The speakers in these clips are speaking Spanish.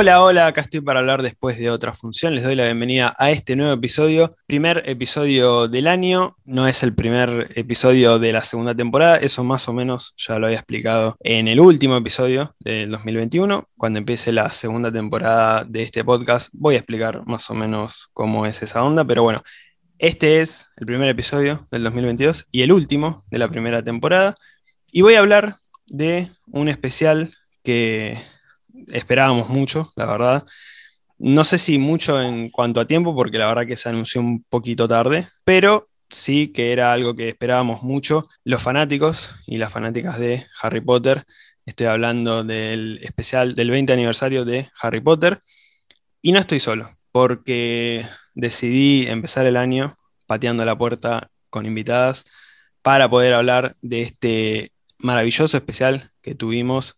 Hola, hola, acá estoy para hablar después de otra función. Les doy la bienvenida a este nuevo episodio. Primer episodio del año, no es el primer episodio de la segunda temporada, eso más o menos ya lo había explicado en el último episodio del 2021. Cuando empiece la segunda temporada de este podcast, voy a explicar más o menos cómo es esa onda, pero bueno, este es el primer episodio del 2022 y el último de la primera temporada. Y voy a hablar de un especial que esperábamos mucho, la verdad. No sé si mucho en cuanto a tiempo, porque la verdad que se anunció un poquito tarde, pero sí que era algo que esperábamos mucho los fanáticos y las fanáticas de Harry Potter. Estoy hablando del especial del 20 aniversario de Harry Potter. Y no estoy solo, porque decidí empezar el año pateando la puerta con invitadas para poder hablar de este maravilloso especial que tuvimos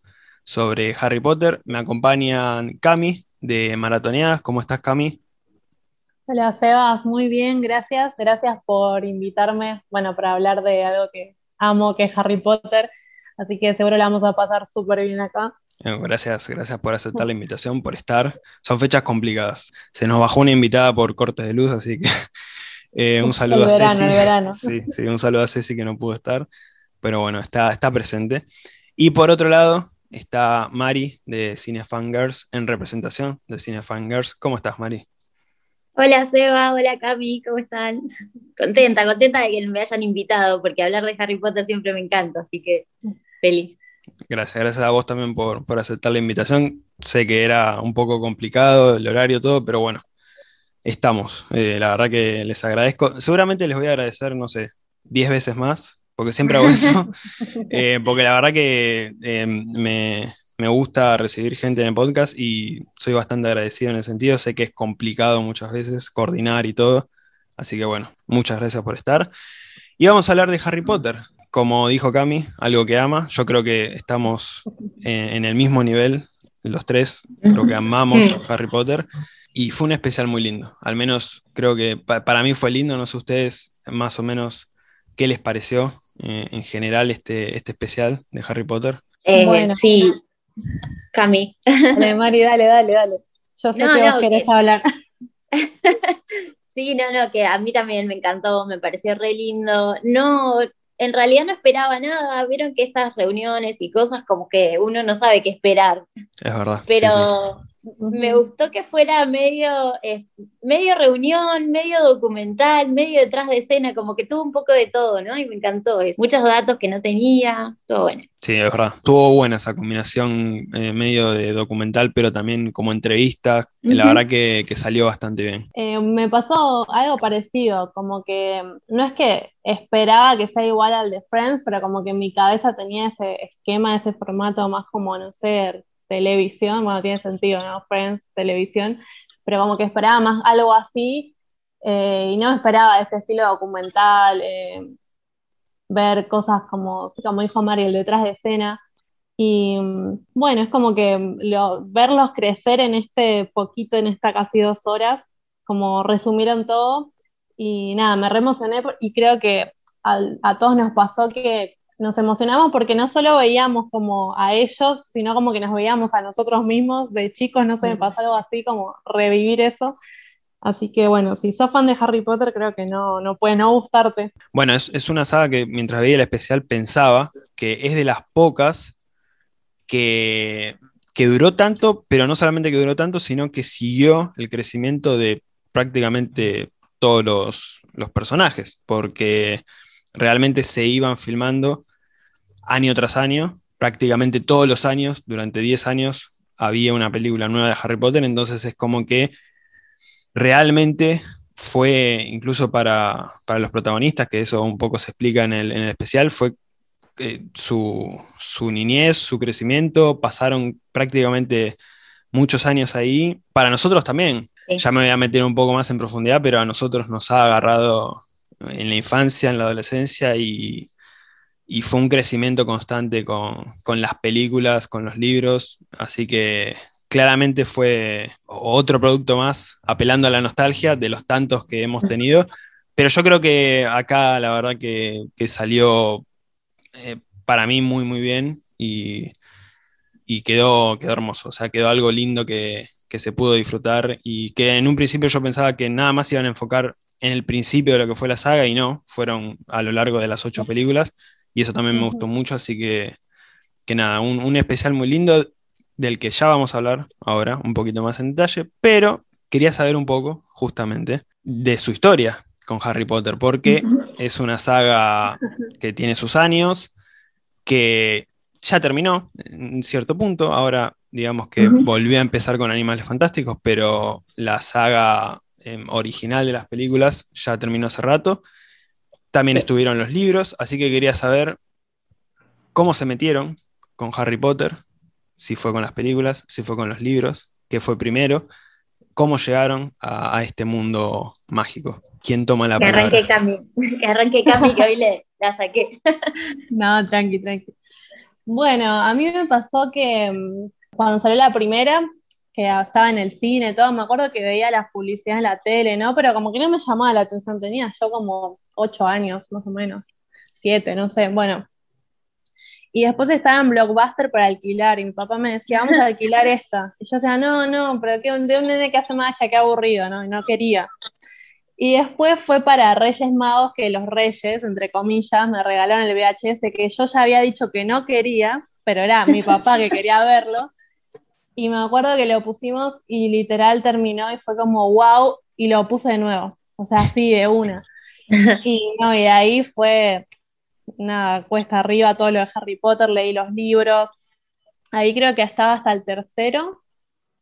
sobre Harry Potter. Me acompañan Cami de Maratoneadas. ¿Cómo estás, Cami? Hola, Sebas. Muy bien, gracias. Gracias por invitarme, bueno, para hablar de algo que amo, que es Harry Potter. Así que seguro la vamos a pasar súper bien acá. Eh, gracias, gracias por aceptar la invitación, por estar. Son fechas complicadas. Se nos bajó una invitada por cortes de luz, así que eh, un saludo a Ceci. Sí, sí, un saludo a Ceci que no pudo estar, pero bueno, está, está presente. Y por otro lado, está Mari de Cinefangers en representación de Cinefangers. ¿Cómo estás, Mari? Hola Seba, hola Cami, ¿cómo están? Contenta, contenta de que me hayan invitado, porque hablar de Harry Potter siempre me encanta, así que feliz. Gracias, gracias a vos también por, aceptar la invitación. Sé que era un poco complicado el horario, todo, pero bueno, estamos. Eh, la verdad que les agradezco. Seguramente les voy a agradecer, no sé, 10 veces más porque siempre hago eso, eh, porque la verdad que eh, me, gusta recibir gente en el podcast y soy bastante agradecido en el sentido, sé que es complicado muchas veces coordinar y todo, así que bueno, muchas gracias por estar. Y vamos a hablar de Harry Potter, como dijo Cami, algo que ama, yo creo que estamos en, el mismo nivel, los tres, creo que amamos Harry Potter. Y fue un especial muy lindo. Al menos creo que para mí fue lindo. No sé ustedes más o menos qué les pareció. Eh, en general este, este especial de Harry Potter? Eh, sí, Cami. Dale, Mari, dale, dale, dale. Yo sé que vos querés hablar. sí, no, no, que a mí también me encantó, me pareció re lindo. No, en realidad no esperaba nada. Vieron que estas reuniones y cosas como que uno no sabe qué esperar. Es verdad. Pero me gustó que fuera medio, eh, medio reunión, medio documental, medio detrás de escena, como que tuvo un poco de todo, ¿no? Y me encantó. Muchos datos que no tenía, todo bueno. Sí, es verdad. Tuvo buena esa combinación eh, medio de documental, pero también como entrevista. La verdad que, salió bastante bien. Eh, me pasó algo parecido, como que no es que esperaba que sea igual al de Friends, pero como que en mi cabeza tenía ese esquema, ese formato más como, no sé, televisión, bueno, tiene sentido, ¿no? Friends, televisión, pero como que esperaba más algo así eh, y no esperaba este estilo documental, eh, ver cosas como, como dijo Mari, el detrás de escena. Y bueno, es como que verlos crecer en este poquito, en esta casi dos horas, como resumieron todo. Y nada, me re emocioné y creo que a todos nos pasó que nos emocionamos porque no solo veíamos como a ellos, sino como que nos veíamos a nosotros mismos de chicos, no sé, me pasó algo así como revivir eso. Así que bueno, si sos fan de Harry Potter, creo que no, no puede no gustarte. Bueno, es, una saga que mientras veía el especial pensaba que es de las pocas que, que duró tanto, pero no solamente que duró tanto, sino que siguió el crecimiento de prácticamente todos los, los personajes, porque realmente se iban filmando año tras año, prácticamente todos los años, durante 10 años, había una película nueva de Harry Potter, entonces es como que realmente fue, incluso para, los protagonistas, que eso un poco se explica en el, especial, fue eh, su, niñez, su crecimiento, pasaron prácticamente muchos años ahí. Para nosotros también, ya me voy a meter un poco más en profundidad, pero a nosotros nos ha agarrado en la infancia, en la adolescencia y, y fue un crecimiento constante con, las películas, con los libros, así que claramente fue otro producto más apelando a la nostalgia de los tantos que hemos tenido, pero yo creo que acá la verdad que, salió eh, para mí muy muy bien y, y quedó, quedó hermoso, o sea, quedó algo lindo que, que se pudo disfrutar y que en un principio yo pensaba que nada más iban a enfocar en el principio de lo que fue la saga y no, fueron a lo largo de las ocho películas y eso también me gustó mucho, así que, que nada, un, especial muy lindo del que ya vamos a hablar ahora un poquito más en detalle, pero quería saber un poco justamente de su historia con Harry Potter, porque es una saga que tiene sus años, que ya terminó en cierto punto, ahora digamos que volvió a empezar con Animales Fantásticos, pero la saga em, original de las películas ya terminó hace rato. También estuvieron los libros, así que quería saber cómo se metieron con Harry Potter, si fue con las películas, si fue con los libros, qué fue primero, cómo llegaron a, este mundo mágico. ¿Quién toma la palabra? Arranque Cami, que arranque Cami, que hoy le la saqué. no, tranqui, tranqui. Bueno, a mí me pasó que mm, cuando salió la primera, que estaba en el cine, todo, me acuerdo que veía las publicidades en la tele, ¿no? Pero como que no me llamaba la atención, tenía yo como ocho años, más o menos, siete, no sé, bueno. Y después estaba en Blockbuster para alquilar, y mi papá me decía, vamos a alquilar esta. Y yo decía, no, no, pero que de un nene que hace magia, qué aburrido, ¿no? Y no quería. Y después fue para Reyes Magos que los Reyes, entre comillas, me regalaron el VHS que yo ya había dicho que no quería, pero era mi papá que quería verlo. Y me acuerdo que lo pusimos y literal terminó y fue como wow, y lo puse de nuevo. O sea, así de una. Y no, y ahí fue nada, cuesta arriba todo lo de Harry Potter, leí los libros. Ahí creo que estaba hasta el tercero.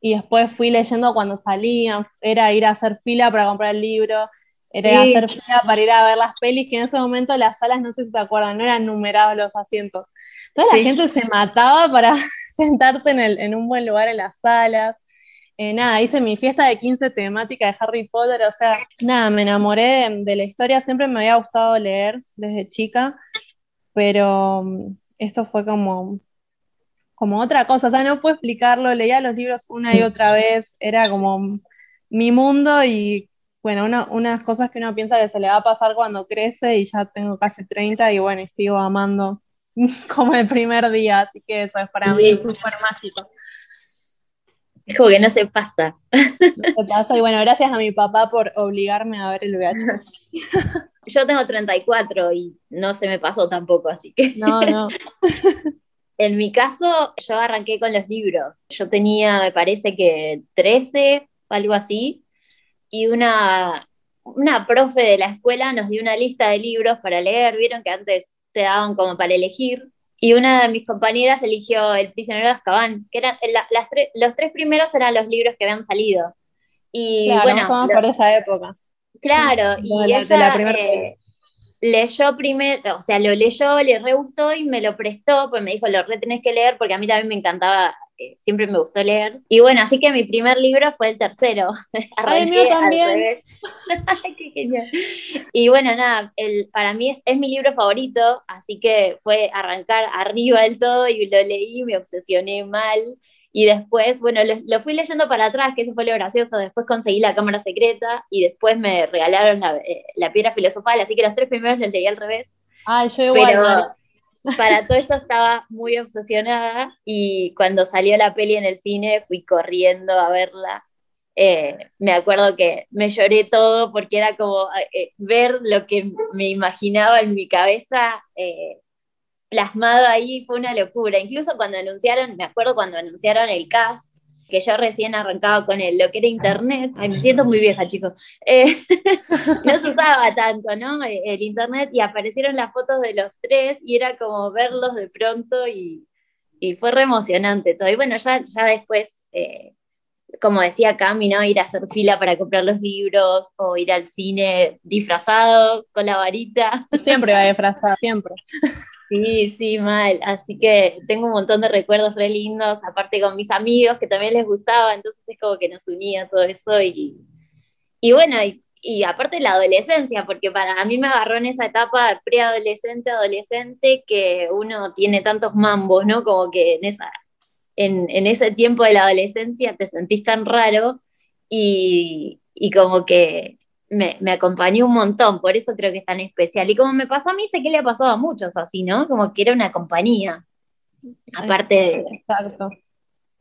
Y después fui leyendo cuando salían, era ir a hacer fila para comprar el libro, era hacer fila para ir a ver las pelis, que en ese momento las salas, no sé si se acuerdan, no eran numerados los asientos. Toda la gente se mataba para sentarse en, el, en un buen lugar en las salas. Eh, nada, hice mi fiesta de 15 temática de Harry Potter, o sea, nada, me enamoré de, la historia, siempre me había gustado leer desde chica, pero mm, esto fue como, como otra cosa, o sea, no puedo explicarlo, leía los libros una y otra vez, era como mi mundo y bueno, unas cosas que uno piensa que se le va a pasar cuando crece y ya tengo casi 30 y bueno, y sigo amando como el primer día, así que eso es para mí súper mágico. Es como que no se pasa. No se pasa, y bueno, gracias a mi papá por obligarme a ver el VHS. Yo tengo 34 y no se me pasó tampoco, así que. No, no. En mi caso, yo arranqué con los libros. Yo tenía, me parece que 13, algo así, y una, una profe de la escuela nos dio una lista de libros para leer. Vieron que antes te daban como para elegir. Y una de mis compañeras eligió El prisionero de Azkaban, que eran las los tres primeros eran los libros que habían salido. Y bueno, por esa época. Claro, y ella eh, leyó primero, o sea, lo leyó, le re gustó y me lo prestó, pues me dijo, lo re tenés que leer, porque a mí también me encantaba siempre me gustó leer. Y bueno, así que mi primer libro fue el tercero. Ay, mío también. Qué genial. Y bueno, nada, el, para mí es, es, mi libro favorito, así que fue arrancar arriba del todo y lo leí, me obsesioné mal. Y después, bueno, lo, fui leyendo para atrás, que eso fue lo gracioso. Después conseguí la cámara secreta y después me regalaron la, eh, la piedra filosofal, así que los tres primeros los leí al revés. Ah, yo igual para todo esto estaba muy obsesionada y cuando salió la peli en el cine fui corriendo a verla. Eh, me acuerdo que me lloré todo porque era como eh, ver lo que me imaginaba en mi cabeza eh, plasmado ahí, fue una locura. Incluso cuando anunciaron, me acuerdo cuando anunciaron el cast, que yo recién arrancaba con el, lo que era internet. Ay, me siento muy vieja, chicos. Eh, no se usaba tanto, ¿no? El internet y aparecieron las fotos de los tres y era como verlos de pronto y, y fue re emocionante todo. Y bueno, ya, ya después, eh, como decía Cami, ¿no? Ir a hacer fila para comprar los libros o ir al cine disfrazados con la varita. Siempre va disfrazada, siempre. Sí, sí, mal. Así que tengo un montón de recuerdos re lindos, aparte con mis amigos que también les gustaba, entonces es como que nos unía todo eso y, y bueno, y, aparte la adolescencia, porque para mí me agarró en esa etapa preadolescente, adolescente, que uno tiene tantos mambos, ¿no? Como que en, esa, en, en ese tiempo de la adolescencia te sentís tan raro y, y como que me, me, acompañó un montón, por eso creo que es tan especial. Y como me pasó a mí, sé que le ha pasado a muchos así, ¿no? Como que era una compañía. aparte de, Exacto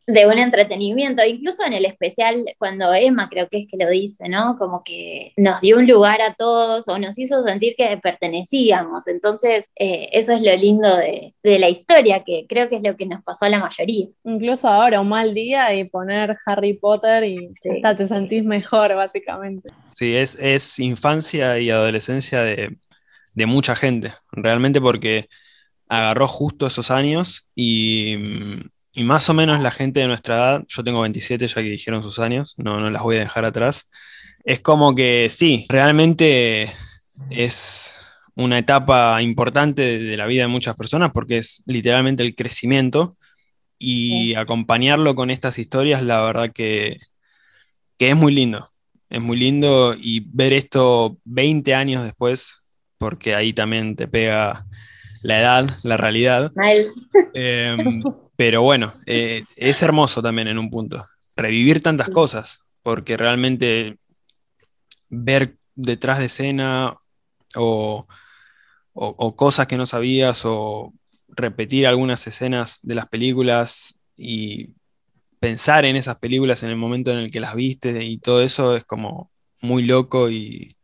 de un entretenimiento, incluso en el especial cuando Emma creo que es que lo dice, ¿no? Como que nos dio un lugar a todos o nos hizo sentir que pertenecíamos. Entonces, eh, eso es lo lindo de, la historia, que creo que es lo que nos pasó a la mayoría. Incluso ahora, un mal día y poner Harry Potter y hasta te sentís mejor, básicamente. Sí, es, es infancia y adolescencia de, de mucha gente, realmente porque agarró justo esos años y y más o menos la gente de nuestra edad, yo tengo 27 ya que dijeron sus años, no, no las voy a dejar atrás, es como que sí, realmente es una etapa importante de la vida de muchas personas porque es literalmente el crecimiento y acompañarlo con estas historias, la verdad que, que es muy lindo, es muy lindo y ver esto 20 años después, porque ahí también te pega la edad, la realidad. Em, pero bueno, eh, es hermoso también en un punto, revivir tantas cosas, porque realmente ver detrás de escena o, cosas que no sabías o repetir algunas escenas de las películas y pensar en esas películas en el momento en el que las viste y todo eso es como muy loco y,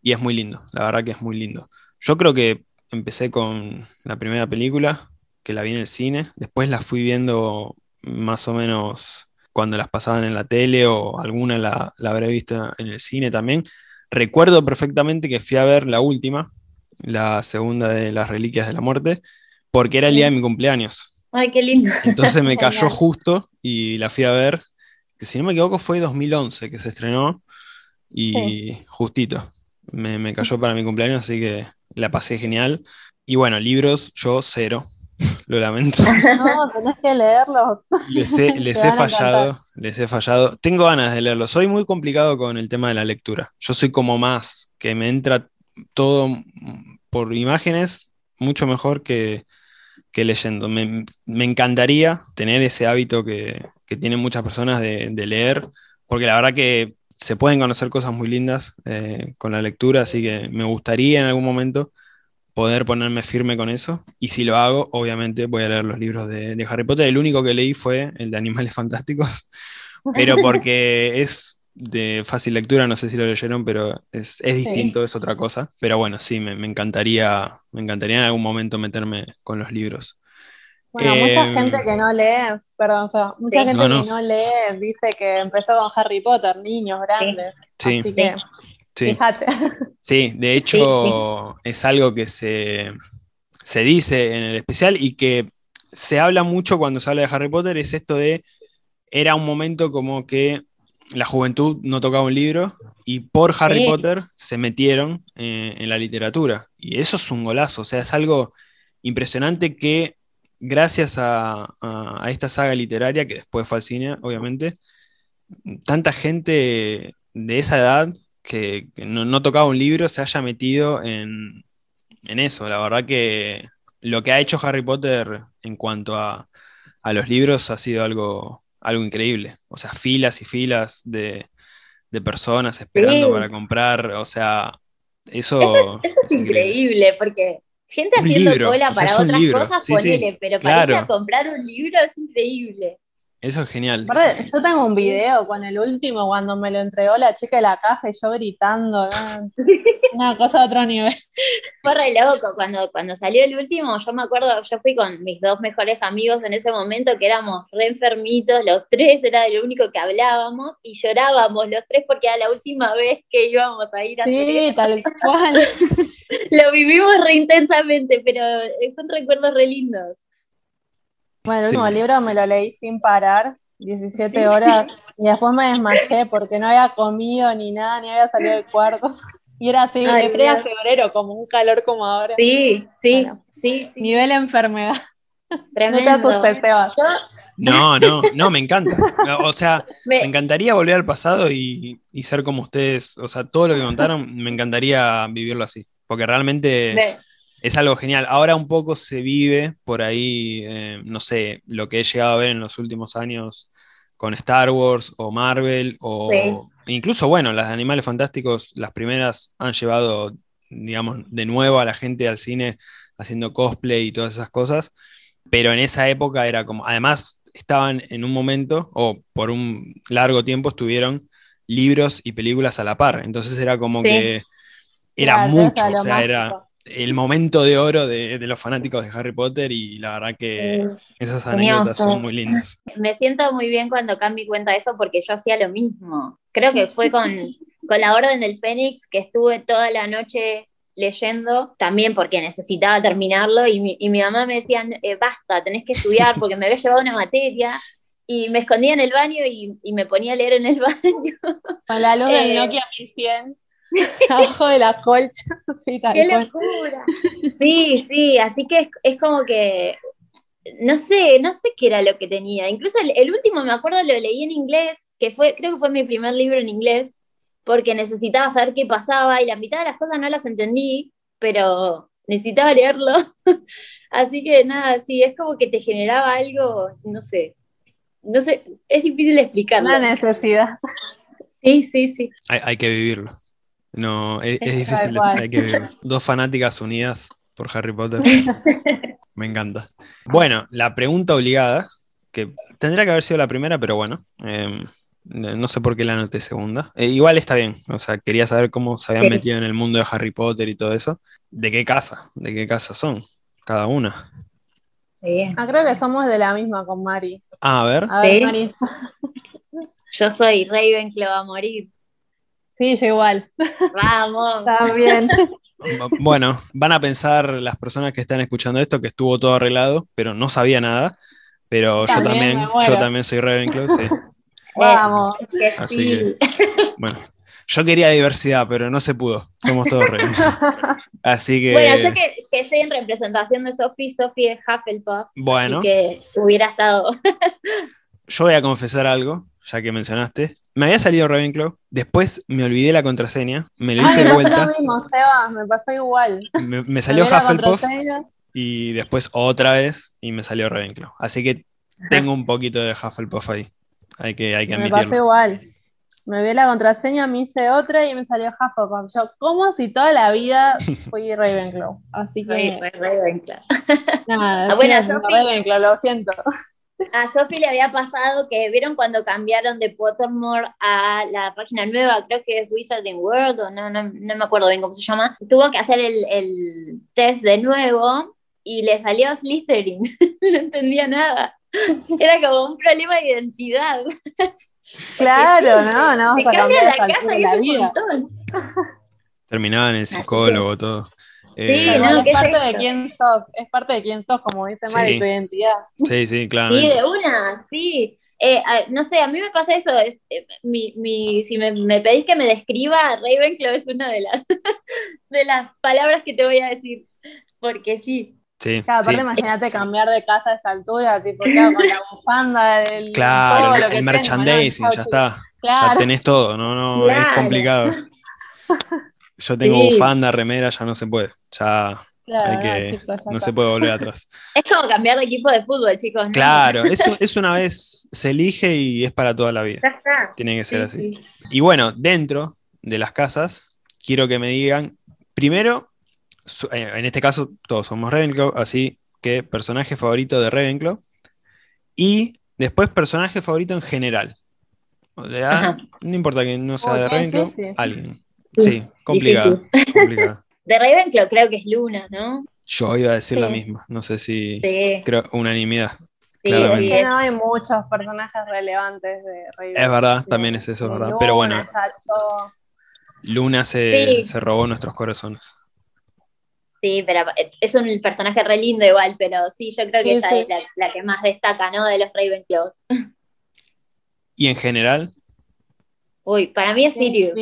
y es muy lindo, la verdad que es muy lindo. Yo creo que empecé con la primera película, que la vi en el cine. Después la fui viendo más o menos cuando las pasaban en la tele o alguna la, habré visto en el cine también. Recuerdo perfectamente que fui a ver la última, la segunda de las Reliquias de la Muerte, porque era el día de mi cumpleaños. Ay, qué lindo. Entonces me cayó justo y la fui a ver, que si no me equivoco fue 2011 que se estrenó y justito. Me, me, cayó para mi cumpleaños, así que la pasé genial. Y bueno, libros, yo cero. Lo lamento. No, tenés que leerlos. Les he, fallado, les he fallado. Tengo ganas de leerlos. Soy muy complicado con el tema de la lectura. Yo soy como más, que me entra todo por imágenes mucho mejor que, leyendo. Me, encantaría tener ese hábito que, tienen muchas personas de, leer, porque la verdad que se pueden conocer cosas muy lindas eh, con la lectura, así que me gustaría en algún momento poder ponerme firme con eso. Y si lo hago, obviamente voy a leer los libros de, Harry Potter. El único que leí fue el de Animales Fantásticos, pero porque es de fácil lectura, no sé si lo leyeron, pero es, distinto, es otra cosa. Pero bueno, sí, me, encantaría, me encantaría en algún momento meterme con los libros. Bueno, mucha em, gente que no lee, perdón, mucha gente que no lee dice que empezó con Harry Potter, niños grandes. Sí. Así que Sí. de hecho es algo que se, dice en el especial y que se habla mucho cuando se habla de Harry Potter, es esto de, era un momento como que la juventud no tocaba un libro y por Harry Potter se metieron eh, en la literatura. Y eso es un golazo, o sea, es algo impresionante que gracias a, a esta saga literaria, que después fue al cine, obviamente, tanta gente de esa edad que, no, tocaba un libro se haya metido en, eso. La verdad que lo que ha hecho Harry Potter en cuanto a, los libros ha sido algo, algo increíble. O sea, filas y filas de, personas esperando para comprar. O sea, eso, es, increíble. porque gente haciendo cola para otras cosas, ponele, pero para ir a comprar un libro es increíble. Eso es genial. yo tengo un video con el último cuando me lo entregó la chica de la caja y yo gritando. Una cosa de otro nivel. Fue re loco. Cuando, cuando salió el último, yo me acuerdo, yo fui con mis dos mejores amigos en ese momento, que éramos re enfermitos, los tres, era lo único que hablábamos y llorábamos los tres porque era la última vez que íbamos a ir a Sí, tal cual. lo vivimos re intensamente, pero son recuerdos re lindos. Bueno, el último libro me lo leí sin parar, 17 horas, y después me desmayé porque no había comido ni nada, ni había salido del cuarto. Y era así, Ay, era febrero, como un calor como ahora. Sí, sí, sí, Nivel enfermedad. Tremendo. No te asustes, Seba. No, no, no, me encanta. O sea, me, encantaría volver al pasado y, ser como ustedes. O sea, todo lo que contaron, me encantaría vivirlo así. Porque realmente es algo genial. Ahora un poco se vive por ahí, eh, no sé, lo que he llegado a ver en los últimos años con Star Wars o Marvel o incluso, bueno, las de Animales Fantásticos, las primeras han llevado, digamos, de nuevo a la gente al cine haciendo cosplay y todas esas cosas. pero en esa época era como, además estaban en un momento, o por un largo tiempo estuvieron libros y películas a la par, entonces era como Sí. que era Claro, mucho, o sea, mágico. era el momento de oro de, de los fanáticos de Harry Potter y la verdad que Sí. esas anécdotas son muy lindas. Me siento muy bien cuando Cami cuenta eso porque yo hacía lo mismo. Creo que fue con, con la Orden del Fénix que estuve toda la noche leyendo, también porque necesitaba terminarlo y mi, y mi mamá me decía, eh, basta, tenés que estudiar porque me había llevado una materia y me escondía en el baño y, y me ponía a leer en el baño. Con la luz del Eh. Nokia 1100 abajo de la colcha. Sí, tal ¡Qué cual. locura! Sí, sí, así que es, es como que, no sé, no sé qué era lo que tenía. Incluso el, el último, me acuerdo, lo leí en inglés, que fue, creo que fue mi primer libro en inglés, porque necesitaba saber qué pasaba y la mitad de las cosas no las entendí, pero necesitaba leerlo. Así que nada, sí, es como que te generaba algo, no sé, no sé, es difícil explicarlo. Una necesidad. Sí, sí, sí. Hay, hay que vivirlo. No, es, es difícil, de- que. Dos fanáticas unidas por Harry Potter. Me encanta. Bueno, la pregunta obligada, que tendría que haber sido la primera, pero bueno, eh, no sé por qué la anoté segunda. Eh, igual está bien, o sea, quería saber cómo se habían Sí. metido en el mundo de Harry Potter y todo eso. ¿De qué casa? ¿De qué casa son? Cada una. Sí. Ah, creo que somos de la misma con Mari. Ah, a ver. A ver, Sí. Mari. Yo soy Ravenclaw a morir. Sí, yo igual. Vamos. También. Bueno, van a pensar las personas que están escuchando esto que estuvo todo arreglado, pero no sabía nada. Pero yo También yo también soy Ravenclaw, sí. Vamos. Que Así sí. Bueno, yo quería diversidad, pero no se pudo. Somos todos Ravenclaw. Así que, Bueno, yo que, que estoy en representación de Sophie, Sophie es Hufflepuff, bueno, así que hubiera estado. yo voy a confesar algo, ya que mencionaste. Me había salido Ravenclaw, después me olvidé la contraseña, me lo hice Ay, de me pasó vuelta, lo mismo, Seba, me pasó igual. me, me salió Me Hufflepuff y después otra vez y me salió Ravenclaw. Así que tengo un poquito de Hufflepuff ahí. Hay que, hay que Me pasó admitirlo. igual. Me vi la contraseña, me hice otra y me salió Hufflepuff. Yo, ¿cómo si toda la vida fui Ravenclaw? Así que, Ravenclaw. nada, Ah, bueno. Ravenclaw, lo siento. A Sophie le había pasado que vieron cuando cambiaron de Pottermore a la página nueva, creo que es Wizarding World, o no, no, no me acuerdo bien cómo se llama. Tuvo que hacer el, el test de nuevo y le salió Slytherin. no entendía nada. Era como un problema de identidad. Claro, no, no, Se vamos a cambia la casa y la es un vida. montón. Terminaba en el psicólogo, todo. Eh, Sí, Pero no, bueno, ¿qué es es parte de quién sos, es parte de quién sos, como dice Mari, Sí. tu identidad. sí, sí, Sí, claramente. de una, sí. Eh, a- no sé, a mí me pasa eso. Es, eh, mi, mi- si me, me pedís que me describa, Ravenclaw es una de las, de las palabras que te voy a decir. Porque sí. Sí, Claro, aparte sí. imagínate cambiar de casa a esta altura, tipo, claro, con la bufanda, el, Claro, todo el, tengo, merchandising, ¿no? ya está. Ya Claro, tenés todo, no, no, es Claro. complicado. Yo tengo Sí. bufanda, remera, ya no se puede. Ya claro, hay no, que, chicos, no se puede volver atrás. Es como cambiar de equipo de fútbol, chicos. ¿no? Claro, es, es una vez, se elige y es para toda la vida. Tiene que ser Sí, así. sí. Y bueno, dentro de las casas, quiero que me digan, primero, eh, en este caso todos somos Ravenclaw, así que personaje favorito de Ravenclaw, y después personaje favorito en general. O sea, no importa que no sea de Ravenclaw, alguien. Sí, complicado, complicado. De Ravenclaw creo que es Luna, ¿no? Yo iba a decir la misma, no sé si Sí, creo unanimidad. sí, claramente. sí, Que es- no hay muchos personajes relevantes de Ravenclaw. Es verdad, también es eso, es verdad. Luna, Pero bueno. Luna se, Sí. se robó nuestros corazones. Sí, pero es un personaje re lindo igual, pero sí, yo creo que Sí, ella sí. es la, la que más destaca, ¿no? De los Ravenclaws. Y en general, Uy, para mí es Sirius.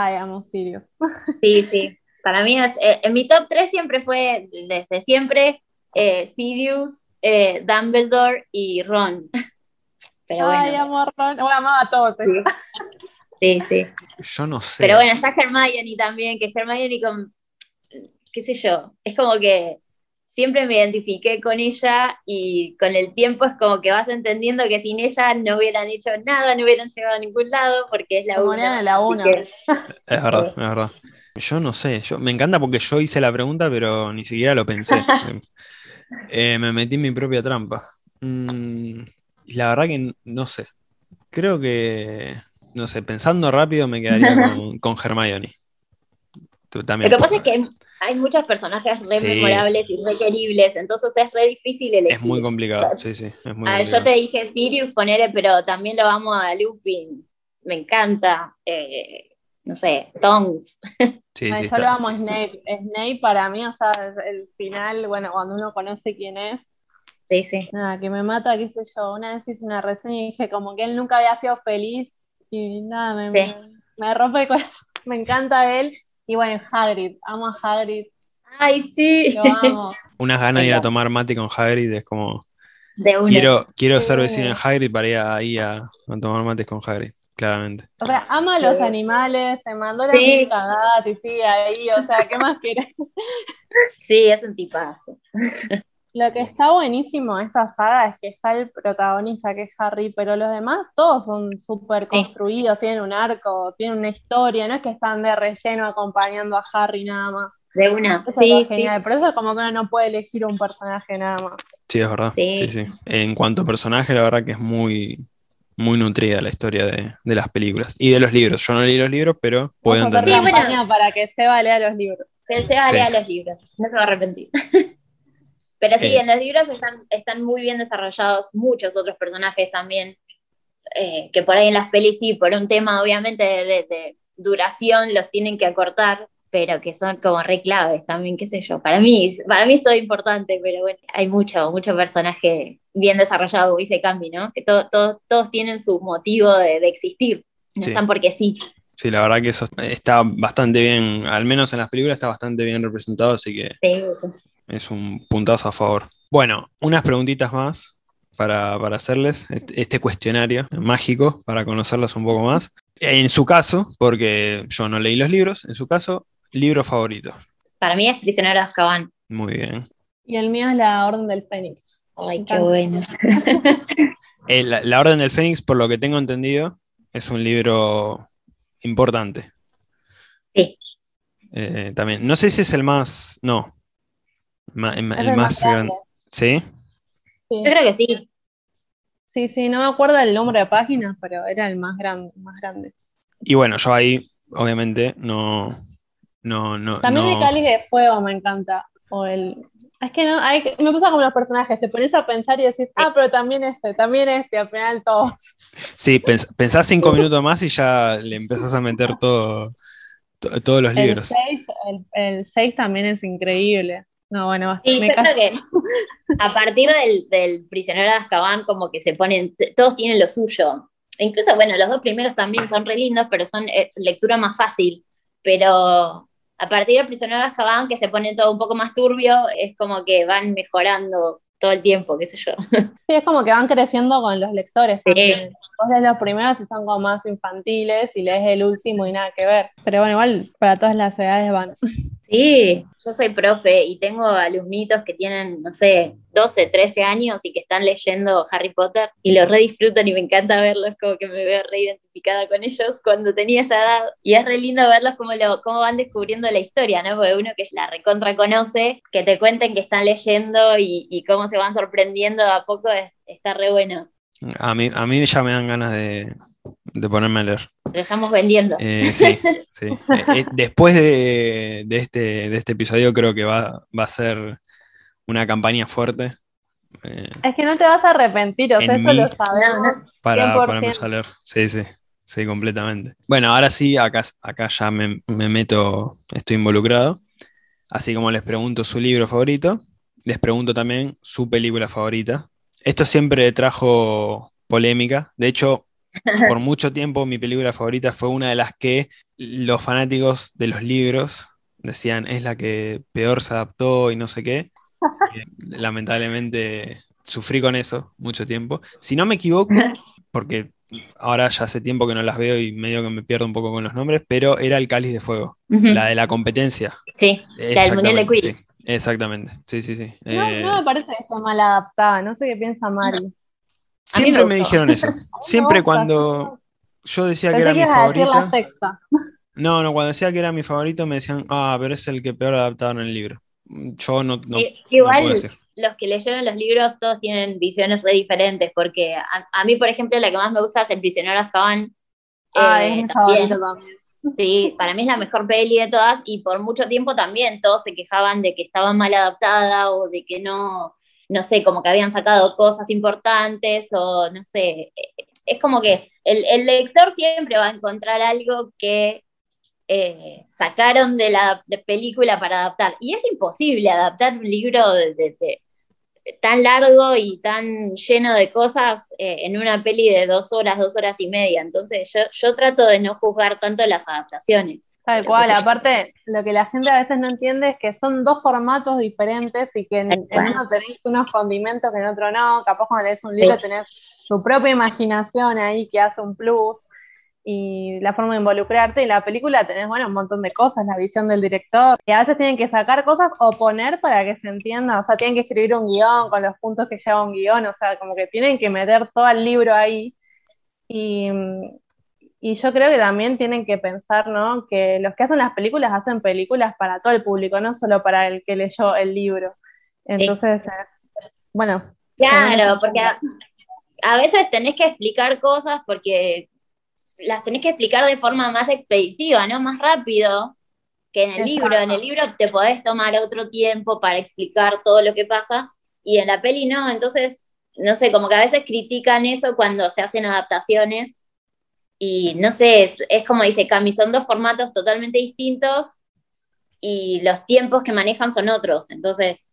Ay, amo Sirius. Sí, sí. Para mí es. eh, en mi top 3 siempre fue, desde siempre, eh, Sirius, eh, Dumbledore y Ron. Pero bueno. Ay, amo a Ron. Bueno, amaba a todos. ¿eh? Sí, sí, sí. yo no sé. Pero bueno, está Hermione también, que Hermione con. qué sé yo. Es como que siempre me identifiqué con ella y con el tiempo es como que vas entendiendo que sin ella no hubieran hecho nada, no hubieran llegado a ningún lado porque es la morían una. la una. que- Es verdad, es verdad. Yo no sé, yo, me encanta porque yo hice la pregunta, pero ni siquiera lo pensé. Eh, me metí en mi propia trampa. Mm, la verdad que no sé. Creo que, no sé, pensando rápido me quedaría con, con Hermione. Lo que pasa es que hay muchos personajes re memorables y re queribles, entonces es re difícil elegir. Es muy complicado, sí, sí. Es muy a ver, yo te dije Sirius, ponele, pero también lo vamos a Lupin. Me encanta. Eh, no sé, Tongs. Sí, sí, yo lo amo a Snape. Snape para mí, o sea, el final, bueno, cuando uno conoce quién es. Sí, sí. Nada, que me mata, qué sé yo. Una vez hice una reseña y dije como que él nunca había sido feliz y nada, me, me, me rompe el corazón. Me encanta él y bueno, Hagrid, amo a Hagrid. Ay, sí. Lo amo. Unas ganas de ir a tomar mate con Hagrid es como. Quiero, quiero ser vecino de Hagrid para ir ahí a, tomar mates con Hagrid, claramente. O sea, ama a los animales, se mandó las sí. cagadas y sigue ahí, o sea, ¿qué más quieres? Sí, es un tipazo. Lo que está buenísimo de esta saga es que está el protagonista que es Harry, pero los demás todos son súper construidos, tienen un arco, tienen una historia, no es que están de relleno acompañando a Harry nada más. De una. Eso es genial, por eso es como que uno no puede elegir un personaje nada más. Sí, es verdad. Sí. sí, En cuanto a personaje, la verdad que es muy, muy nutrida la historia de, las películas y de los libros. Yo no leí los libros, pero puedo entender. Sí, para que Seba lea los libros. Que Seba lea los libros, no se va a arrepentir. Pero sí, eh. en los libros están, están muy bien desarrollados muchos otros personajes también, eh, que por ahí en las pelis sí, por un tema obviamente de, duración los tienen que acortar, pero que son como re claves también, qué sé yo. Para mí, para mí es todo importante, pero bueno, hay mucho, mucho personaje bien desarrollado, dice Cambi, ¿no? Que todos tienen su motivo de, existir, no están porque sí. Sí, la verdad que eso está bastante bien, al menos en las películas está bastante bien representado, así que sí es un puntazo a favor. Bueno, unas preguntitas más para, hacerles este cuestionario mágico para conocerlos un poco más. En su caso, porque yo no leí los libros, en su caso, libro favorito. Para mí es Prisionero de Azkaban. Muy bien. Y el mío es La Orden del Fénix. Ay, qué bueno. Eh, la, Orden del Fénix, por lo que tengo entendido, es un libro importante. Sí. Eh, también. No sé si es el más. No, el, más, grande. ¿Sí? Yo creo que sí. Sí, sí, no me acuerdo el número de páginas, pero era el más grande, más grande. Y bueno, yo ahí, obviamente, no. no, no También el cáliz de fuego me encanta. O el. Es que no, hay, me pasa como los personajes, te pones a pensar y decís, ah, pero también este, también este, al final todos. Sí, pensás cinco minutos más y ya le empezás a meter todo, todos los libros. El 6 también es increíble. No, bueno, sí, yo creo que a partir del, del, prisionero de Azkaban, como que se ponen, todos tienen lo suyo. E incluso, bueno, los dos primeros también son re lindos, pero son eh, lectura más fácil. Pero a partir del prisionero de Azkaban, que se pone todo un poco más turbio, es como que van mejorando todo el tiempo, qué sé yo. Sí, es como que van creciendo con los lectores. Sí. Vos lees los primeros y son como más infantiles y lees el último y nada que ver. Pero bueno, igual para todas las edades van. Sí, yo soy profe y tengo alumnitos que tienen, no sé, 12, 13 años y que están leyendo Harry Potter y lo re disfrutan y me encanta verlos, como que me veo re identificada con ellos cuando tenía esa edad. Y es re lindo verlos como, lo, cómo van descubriendo la historia, ¿no? Porque uno que la recontra conoce, que te cuenten que están leyendo y, cómo se van sorprendiendo a poco, está re bueno. A mí, a mí ya me dan ganas de, de ponerme a leer. Lo estamos vendiendo. Eh, sí, sí. Eh, eh, después de, este, de este episodio creo que va, va a ser una campaña fuerte. es que no te vas a arrepentir, o sea, eso lo sabemos. Para ponerme a leer. Sí, sí. Sí, completamente. Bueno, ahora sí, acá, acá ya me, me meto, estoy involucrado. Así como les pregunto su libro favorito, les pregunto también su película favorita. Esto siempre trajo polémica. De hecho, por mucho tiempo mi película favorita fue una de las que los fanáticos de los libros decían es la que peor se adaptó y no sé qué. lamentablemente sufrí con eso mucho tiempo. Si no me equivoco, porque ahora ya hace tiempo que no las veo y medio que me pierdo un poco con los nombres, pero era el Cáliz de Fuego, la de la competencia. Sí, la del Mundial de exactamente, sí, sí, sí. No, no me eh, parece que está mal adaptada, no sé qué piensa Mari. Siempre me, dijeron eso. Siempre cuando yo decía que era mi favorito. No, no, cuando decía que era mi favorito me decían, ah, pero es el que peor adaptaron en el libro. Yo no, no, Igual, los que leyeron los libros todos tienen visiones re diferentes, porque a, mí, por ejemplo, la que más me gusta es El prisionero Azkaban. Ah, es eh, mi favorito también. Sí, para mí es la mejor peli de todas y por mucho tiempo también todos se quejaban de que estaba mal adaptada o de que no, no sé, como que habían sacado cosas importantes o no sé. Es como que el, lector siempre va a encontrar algo que eh, sacaron de la película para adaptar. Y es imposible adaptar un libro de, tan largo y tan lleno de cosas eh, en una peli de dos horas, dos horas y media. Entonces yo, yo trato de no juzgar tanto las adaptaciones. Tal cual, aparte lo que la gente a veces no entiende es que son dos formatos diferentes y que en, uno tenéis unos condimentos que en otro no, capaz cuando lees un libro tenés tu propia imaginación ahí que hace un plus y la forma de involucrarte. Y la película tenés, bueno, un montón de cosas, la visión del director. Y a veces tienen que sacar cosas o poner para que se entienda. O sea, tienen que escribir un guion con los puntos que lleva un guion. O sea, como que tienen que meter todo el libro ahí. Y, y yo creo que también tienen que pensar, ¿no? Que los que hacen las películas hacen películas para todo el público, no solo para el que leyó el libro. Entonces, es, bueno. Claro, porque a veces tenés que explicar cosas porque las tenés que explicar de forma más expeditiva, ¿no? Más rápido que en el libro. En el libro te podés tomar otro tiempo para explicar todo lo que pasa y en la peli no. Entonces, no sé, como que a veces critican eso cuando se hacen adaptaciones y no sé, es, como dice Cami, son dos formatos totalmente distintos y los tiempos que manejan son otros. Entonces,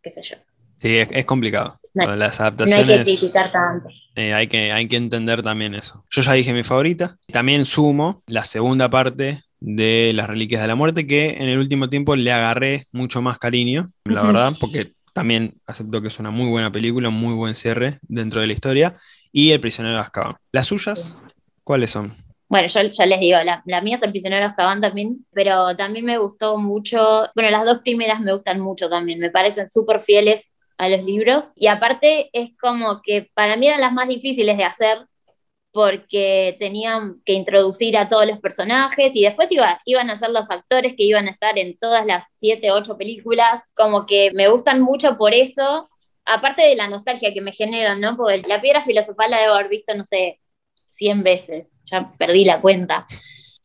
qué sé yo. Sí, es, complicado. Las adaptaciones. No hay que criticar tanto. Eh, hay, que, hay que entender también eso. Yo ya dije mi favorita. También sumo la segunda parte de Las Reliquias de la Muerte, que en el último tiempo le agarré mucho más cariño, la verdad, porque también acepto que es una muy buena película, muy buen cierre dentro de la historia. Y El prisionero de Azkaban. ¿Las suyas? ¿Cuáles son? Bueno, yo ya les digo, la, la, mía es el prisionero Azkaban también, pero también me gustó mucho, bueno, las dos primeras me gustan mucho también, me parecen súper fieles a los libros. Y aparte es como que para mí eran las más difíciles de hacer porque tenían que introducir a todos los personajes y después iba, iban a ser los actores que iban a estar en todas las siete, ocho películas. Como que me gustan mucho por eso, aparte de la nostalgia que me generan, ¿no? Porque la piedra filosofal la debo haber visto, no sé, 100 veces, ya perdí la cuenta.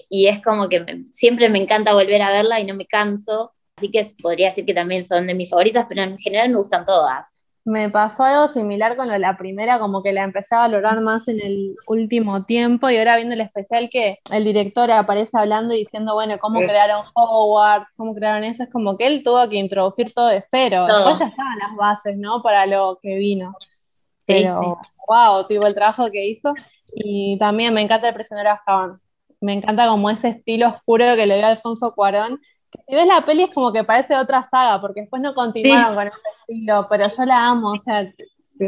Y es como que siempre me encanta volver a verla y no me canso. Así que podría decir que también son de mis favoritas, pero en general me gustan todas. Me pasó algo similar con la primera, como que la empecé a valorar más en el último tiempo y ahora viendo el especial que el director aparece hablando y diciendo, bueno, cómo crearon Hogwarts, cómo crearon eso, es como que él tuvo que introducir todo de cero. Después ya estaban las bases, ¿no? Para lo que vino. Pero, wow, tipo el trabajo que hizo. Y también me encanta el prisionero Azkaban. Me encanta como ese estilo oscuro que le dio Alfonso Cuarón si ves la peli es como que parece otra saga, porque después no continuaron con ese estilo, pero yo la amo, o sea,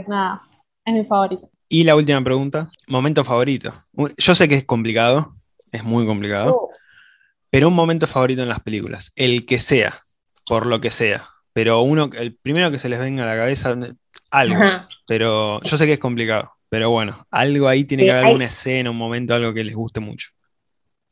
nada, es mi favorito. Y la última pregunta, momento favorito. Yo sé que es complicado, es muy complicado, pero un momento favorito en las películas, el que sea, por lo que sea, pero uno, el primero que se les venga a la cabeza, algo, pero yo sé que es complicado, pero bueno, algo ahí tiene que haber alguna escena, un momento, algo que les guste mucho.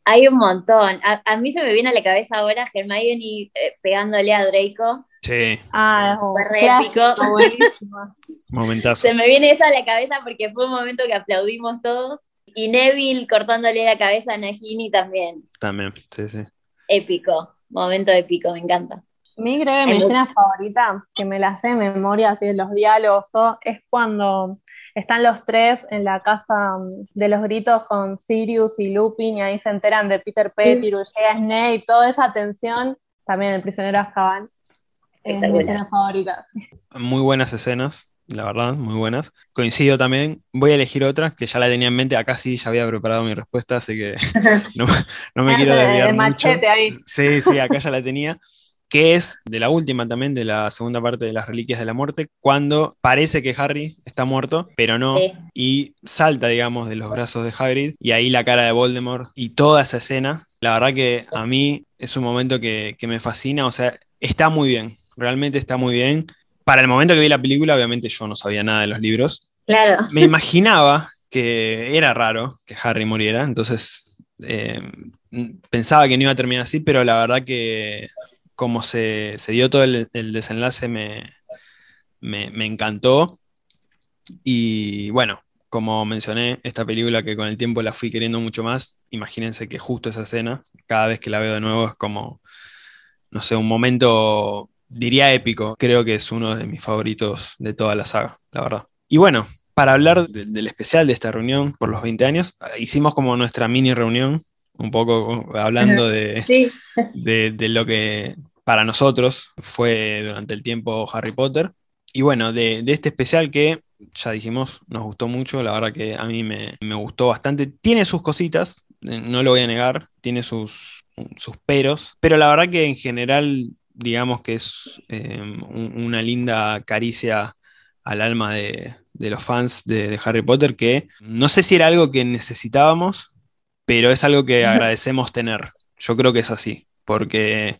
Hay un montón. A, mí se me viene a la cabeza ahora Hermione eh, pegándole a Draco. Sí. Ah, fue épico. Momentazo. Se me viene eso a la cabeza porque fue un momento que aplaudimos todos. Y Neville cortándole la cabeza a Nagini también. También, sí, sí. Épico. Momento épico, me encanta. Mi creo que mi escena favorita, que me la sé de memoria, así de los diálogos, todo, es cuando están los tres en la casa mm, de los gritos con Sirius y Lupin y ahí se enteran de Peter Pettigrew, llega Snape, toda esa tensión, también el prisionero Azkaban. Es mi escena favorita. Muy buenas escenas, la verdad, muy buenas. Coincido también, voy a elegir otra que ya la tenía en mente, acá sí ya había preparado mi respuesta, así que no, me quiero desviar. El machete ahí. Sí, sí, acá ya la tenía que es de la última también, de la segunda parte de las Reliquias de la Muerte, cuando parece que Harry está muerto, pero no, y salta, digamos, de los brazos de Hagrid, y ahí la cara de Voldemort y toda esa escena, la verdad que a mí es un momento que, me fascina, o sea, está muy bien, realmente está muy bien. Para el momento que vi la película, obviamente yo no sabía nada de los libros. Claro. Me imaginaba que era raro que Harry muriera, entonces eh, pensaba que no iba a terminar así, pero la verdad que como se, dio todo el, desenlace me, me, me encantó. Y bueno, como mencioné, esta película que con el tiempo la fui queriendo mucho más, imagínense que justo esa escena, cada vez que la veo de nuevo es como, no sé, un momento, diría épico. Creo que es uno de mis favoritos de toda la saga, la verdad. Y bueno, para hablar del especial de esta reunión por los 20 años, hicimos como nuestra mini reunión, un poco hablando de, de, lo que para nosotros fue durante el tiempo Harry Potter. Y bueno, de, de este especial que ya dijimos, nos gustó mucho, la verdad que a mí me, gustó bastante. Tiene sus cositas, eh, no lo voy a negar, tiene sus, sus peros, pero la verdad que en general, digamos que es eh, una linda caricia al alma de, los fans de, Harry Potter, que no sé si era algo que necesitábamos, pero es algo que agradecemos tener. Yo creo que es así, porque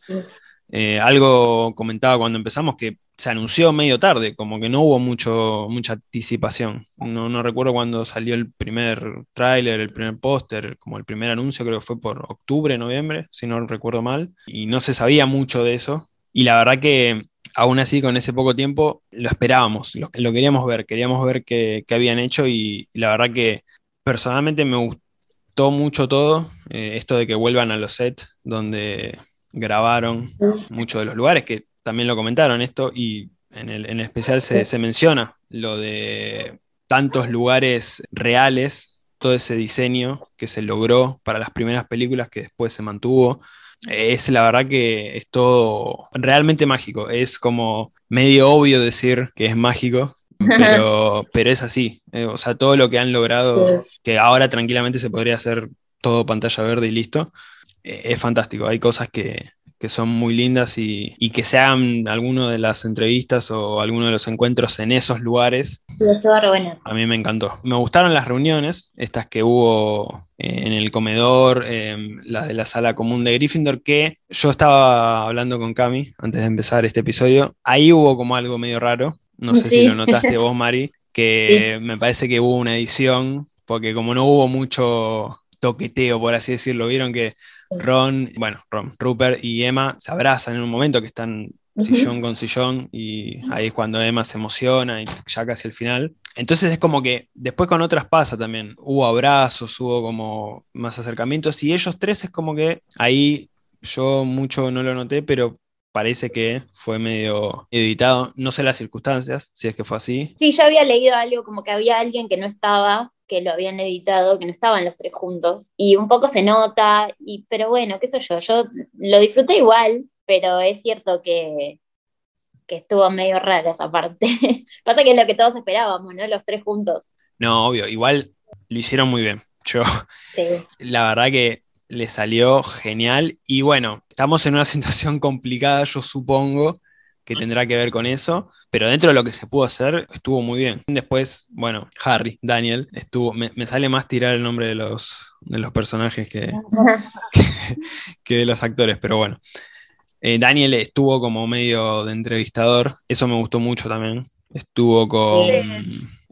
eh, algo comentaba cuando empezamos que se anunció medio tarde, como que no hubo mucho, mucha anticipación. No, no recuerdo cuando salió el primer tráiler, el primer póster, como el primer anuncio, creo que fue por octubre, noviembre, si no recuerdo mal, y no se sabía mucho de eso. Y la verdad que aún así, con ese poco tiempo, lo esperábamos, lo, queríamos ver, queríamos ver qué, habían hecho y, la verdad que personalmente me gustó mucho todo, eh, esto de que vuelvan a los sets donde grabaron muchos de los lugares, que también lo comentaron esto, y en el, especial se, menciona lo de tantos lugares reales, todo ese diseño que se logró para las primeras películas que después se mantuvo. Es la verdad que es todo realmente mágico. Es como medio obvio decir que es mágico, pero, pero es así. Eh, o sea, todo lo que han logrado, que ahora tranquilamente se podría hacer todo pantalla verde y listo, es fantástico. Hay cosas que, que son muy lindas y, que se hagan alguno de las entrevistas o alguno de los encuentros en esos lugares. A mí me encantó. Me gustaron las reuniones, estas que hubo eh, en el comedor, em, las de la sala común de Gryffindor, que yo estaba hablando con Cami antes de empezar este episodio. Ahí hubo como algo medio raro. No sé si lo notaste vos, Mari, que me parece que hubo una edición, porque como no hubo mucho toqueteo, por así decirlo, vieron que Ron, bueno, Ron, Rupert y Emma se abrazan en un momento que están sillón con sillón y ahí es cuando Emma se emociona y ya casi el final. Entonces es como que después con otras pasa también, hubo abrazos, hubo como más acercamientos y ellos tres es como que ahí yo mucho no lo noté, pero parece que fue medio editado, no sé las circunstancias, si es que fue así. Sí, yo había leído algo como que había alguien que no estaba que lo habían editado, que no estaban los tres juntos, y un poco se nota, y, pero bueno, qué sé yo, yo lo disfruté igual, pero es cierto que, que estuvo medio rara esa parte. Pasa que es lo que todos esperábamos, ¿no? Los tres juntos. No, obvio, igual lo hicieron muy bien. Yo, la verdad que le salió genial, y bueno, estamos en una situación complicada, yo supongo, que tendrá que ver con eso, pero dentro de lo que se pudo hacer, estuvo muy bien. Después, bueno, Harry, Daniel, estuvo, me, sale más tirar el nombre de los, de los personajes que, que, de los actores, pero bueno. Eh, Daniel estuvo como medio de entrevistador, eso me gustó mucho también. Estuvo con,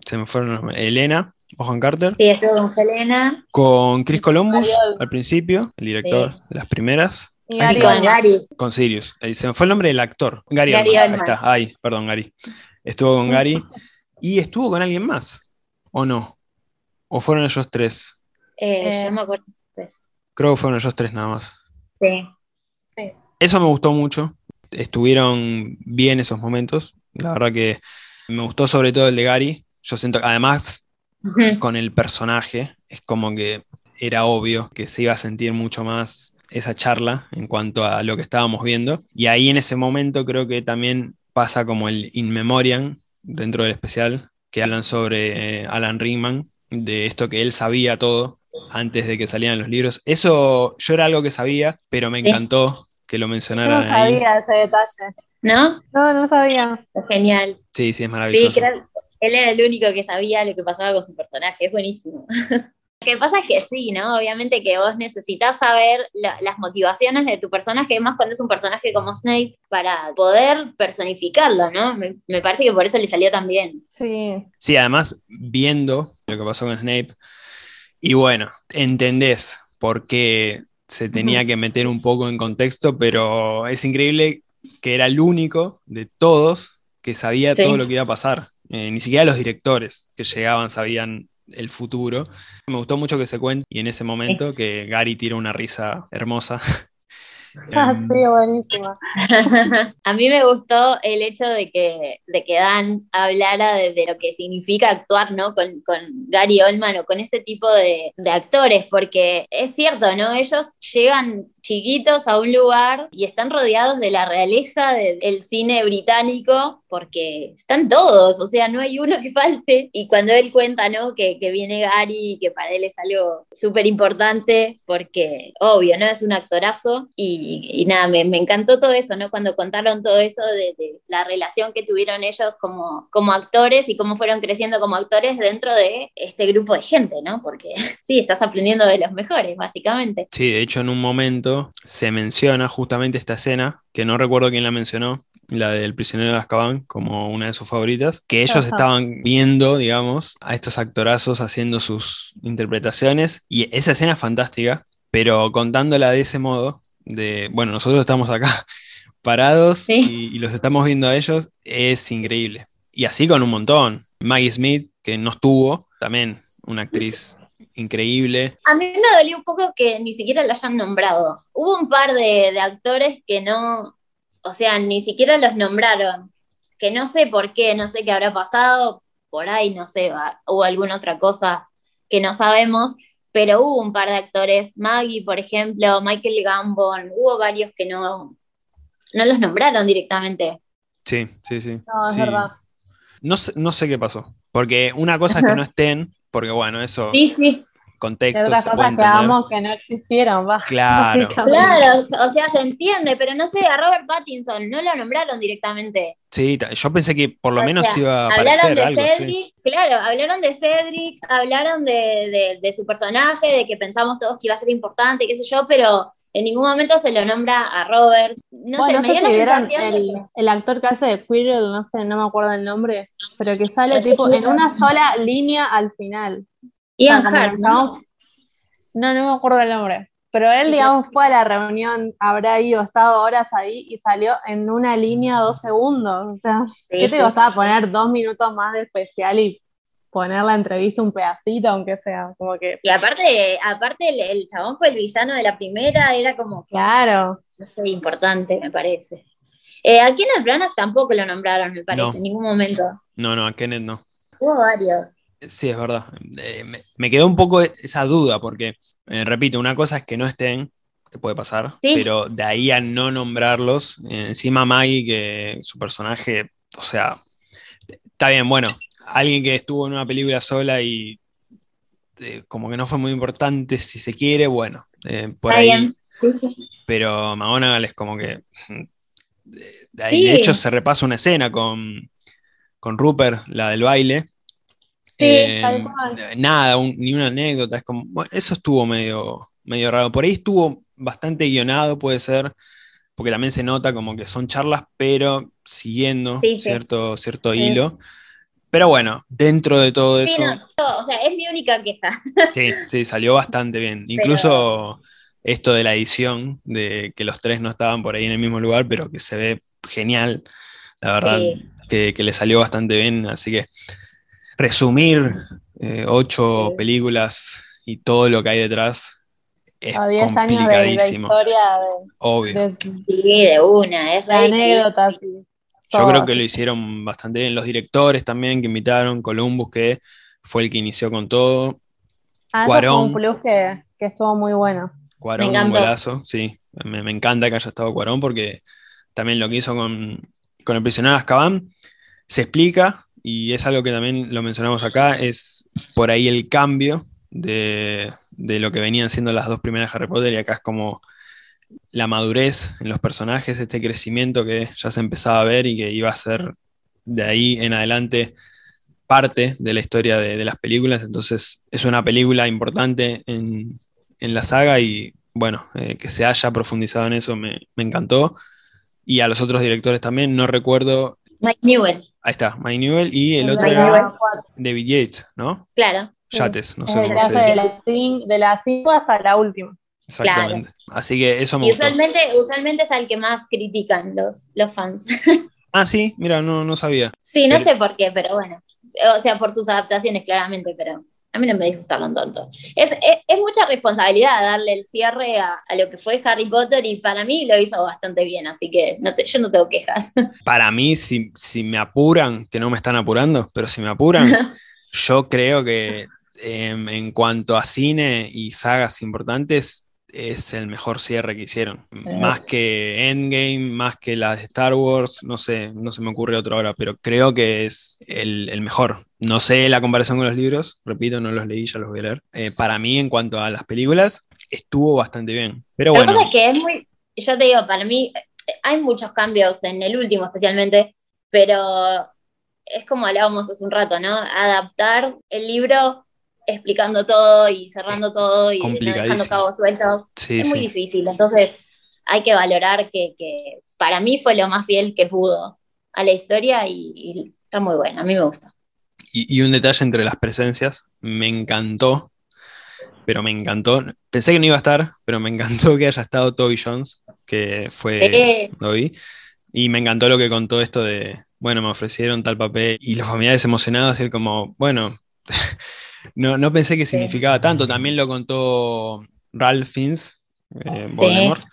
se me fueron los Elena, Ojan Carter. Sí, estuvo con Elena. Con Chris Columbus al principio, el director de las primeras con Gary. Con Sirius. Ahí se me fue el nombre del actor. Gary, Ahí está. Ahí, perdón, Gary. Estuvo con Gary. ¿Y estuvo con alguien más? ¿O no? ¿O fueron ellos tres? Eh, yo me acuerdo tres. Creo que fueron ellos tres nada más. Sí. Eso me gustó mucho. Estuvieron bien esos momentos. La verdad que me gustó sobre todo el de Gary. Yo siento que además con el personaje es como que era obvio que se iba a sentir mucho más esa charla en cuanto a lo que estábamos viendo. Y ahí en ese momento creo que también pasa como el in memoriam dentro del especial, que hablan sobre eh, Alan Rickman, de esto que él sabía todo antes de que salieran los libros. Eso yo era algo que sabía, pero me encantó que lo mencionaran. No sabía ese detalle. ¿No? No, no sabía. Genial. Sí, sí, es maravilloso. Sí, él era el único que sabía lo que pasaba con su personaje, es buenísimo. Lo que pasa es que sí, ¿no? Obviamente que vos necesitas saber las motivaciones de tu personaje, más cuando es un personaje como Snape, para poder personificarlo, ¿no? Me, parece que por eso le salió tan bien. Sí. Sí, además, viendo lo que pasó con Snape, y bueno, entendés por qué se tenía que meter un poco en contexto, pero es increíble que era el único de todos que sabía todo lo que iba a pasar. Eh, ni siquiera los directores que llegaban sabían el futuro. Me gustó mucho que se cuente y en ese momento que Gary tira una risa hermosa Ah, sí, buenísima. a mí me gustó el hecho de que, de que Dan hablara de, lo que significa actuar ¿no? con, Gary Oldman o con ese tipo de, de actores, porque es cierto, ¿no? Ellos llegan chiquitos a un lugar y están rodeados de la realeza del cine británico porque están todos, o sea, no hay uno que falte. Y cuando él cuenta, ¿no? Que, que viene Gary, que para él es algo súper importante porque, obvio, ¿no? Es un actorazo y, nada, me, me, encantó todo eso, ¿no? Cuando contaron todo eso de, de, la relación que tuvieron ellos como, como actores y cómo fueron creciendo como actores dentro de este grupo de gente, ¿no? Porque sí, estás aprendiendo de los mejores, básicamente. Sí, de hecho, en un momento se menciona justamente esta escena, que no recuerdo quién la mencionó, la del prisionero de Azkaban, como una de sus favoritas, que ellos estaban viendo, digamos, a estos actorazos haciendo sus interpretaciones, y esa escena es fantástica, pero contándola de ese modo, de, bueno, nosotros estamos acá parados y, y los estamos viendo a ellos, es increíble. Y así con un montón. Maggie Smith, que no estuvo, también una actriz increíble. A mí me dolió un poco que ni siquiera la hayan nombrado. Hubo un par de, actores que no, o sea, ni siquiera los nombraron. Que no sé por qué, no sé qué habrá pasado, por ahí, no sé, hubo alguna otra cosa que no sabemos, pero hubo un par de actores, Maggie, por ejemplo, Michael Gambon, hubo varios que no, no los nombraron directamente. Sí, sí, sí. No, es verdad. No sé, no sé qué pasó, porque una cosa es que no estén, porque bueno, eso. Sí, sí. Contexto. otras cosas que no existieron, va. Claro. Claro, o sea, se entiende, pero no sé, a Robert Pattinson no lo nombraron directamente. Sí, yo pensé que por lo menos iba a aparecer algo. Cedric, Claro, hablaron de Cedric, hablaron de, de, su personaje, de que pensamos todos que iba a ser importante, qué sé yo, pero en ningún momento se lo nombra a Robert. No sé, me vieron el, actor que hace de Quirrell, no sé, no me acuerdo el nombre, pero que sale tipo en una sola línea al final. Ian Hart, ¿no? no, no me acuerdo el nombre. Pero él, digamos, fue a la reunión, habrá ido, estado horas ahí y salió en una línea dos segundos. O sea, ¿qué te costaba poner dos minutos más de especial y poner la entrevista un pedacito, aunque sea como que... Y aparte, aparte el, chabón fue el villano de la primera, era como... Claro. No importante, me parece. Eh, a Kenneth Branagh tampoco lo nombraron, me parece, en ningún momento. No, no, a Kenneth no. Hubo varios. Sí, es verdad. Eh, me, quedó un poco esa duda, porque, eh, repito, una cosa es que no estén, que puede pasar, pero de ahí a no nombrarlos, encima Maggie, que su personaje, o sea, está bien, bueno, alguien que estuvo en una película sola y eh, como que no fue muy importante, si se quiere, bueno, eh, por ahí. Pero McGonagall es como que. De, ahí, de hecho, se repasa una escena con, con Rupert, la del baile. Eh, nada, ni una anécdota. Es como, eso estuvo medio, medio raro. Por ahí estuvo bastante guionado, puede ser, porque también se nota como que son charlas, pero siguiendo cierto, cierto hilo. Pero bueno, dentro de todo eso. o sea, es mi única queja. Sí, sí, salió bastante bien. Incluso esto de la edición, de que los tres no estaban por ahí en el mismo lugar, pero que se ve genial. La verdad, que, le salió bastante bien. Así que resumir eh, ocho películas y todo lo que hay detrás es a 10 años de, historia de, Obvio. sí, de una, es anécdota, yo creo que lo hicieron bastante bien. Los directores también que invitaron, Columbus, que fue el que inició con todo. Ah, Cuarón. un plus que, estuvo muy bueno. Cuarón, un golazo, sí. Me, encanta que haya estado Cuarón porque también lo que hizo con, el prisionero Azkaban se explica y es algo que también lo mencionamos acá, es por ahí el cambio de, de lo que venían siendo las dos primeras Harry Potter y acá es como la madurez en los personajes, este crecimiento que ya se empezaba a ver y que iba a ser de ahí en adelante parte de la historia de, las películas. Entonces es una película importante en, la saga y bueno, eh, que se haya profundizado en eso me, encantó. Y a los otros directores también, no recuerdo. Mike Newell. Ahí está, Mike Newell y el otro era David Yates, ¿no? Claro. Yates, no sé cómo se dice. De la 5 hasta la última. Exactamente. Así que eso me y usualmente, usualmente es al que más critican los, los fans. Ah, sí, mira, no, no sabía. Sí, no Pero- sé por qué, pero bueno. O sea, por sus adaptaciones, claramente, pero a mí no me disgustaron tanto. Es, es, es mucha responsabilidad darle el cierre a, a lo que fue Harry Potter y para mí lo hizo bastante bien, así que no te- yo no tengo quejas. Para mí, si, si me apuran, que no me están apurando, pero si me apuran, yo creo que em, en cuanto a cine y sagas importantes, es el mejor cierre que hicieron. Más que Endgame, más que las de Star Wars, no sé, no se me ocurre otro ahora, pero creo que es el, el mejor. No sé la comparación con los libros, repito, no los leí, ya los voy a leer. Eh, para mí, en cuanto a las películas, estuvo bastante bien. Pero bueno, pasa es que es muy, yo te digo, para mí eh, hay muchos cambios en el último especialmente, pero es como hablábamos hace un rato, ¿no? Adaptar el libro explicando todo y cerrando todo y no dejando cabos sueltos. sí, es muy sí. difícil, entonces hay que valorar que, que para mí fue lo más fiel que pudo a la historia y, y está muy buena, a mí me gusta. Y, y un detalle entre las presencias, me encantó, pero me encantó. Pensé que no iba a estar, pero me encantó que haya estado Toby Jones, que fue Eh, Dobby. Y me encantó lo que contó esto de, bueno, me ofrecieron tal papel y los familiares emocionados, y él como, bueno, no, no pensé que significaba tanto. También lo contó Ralph Fiennes, eh, Sí. Voldemort,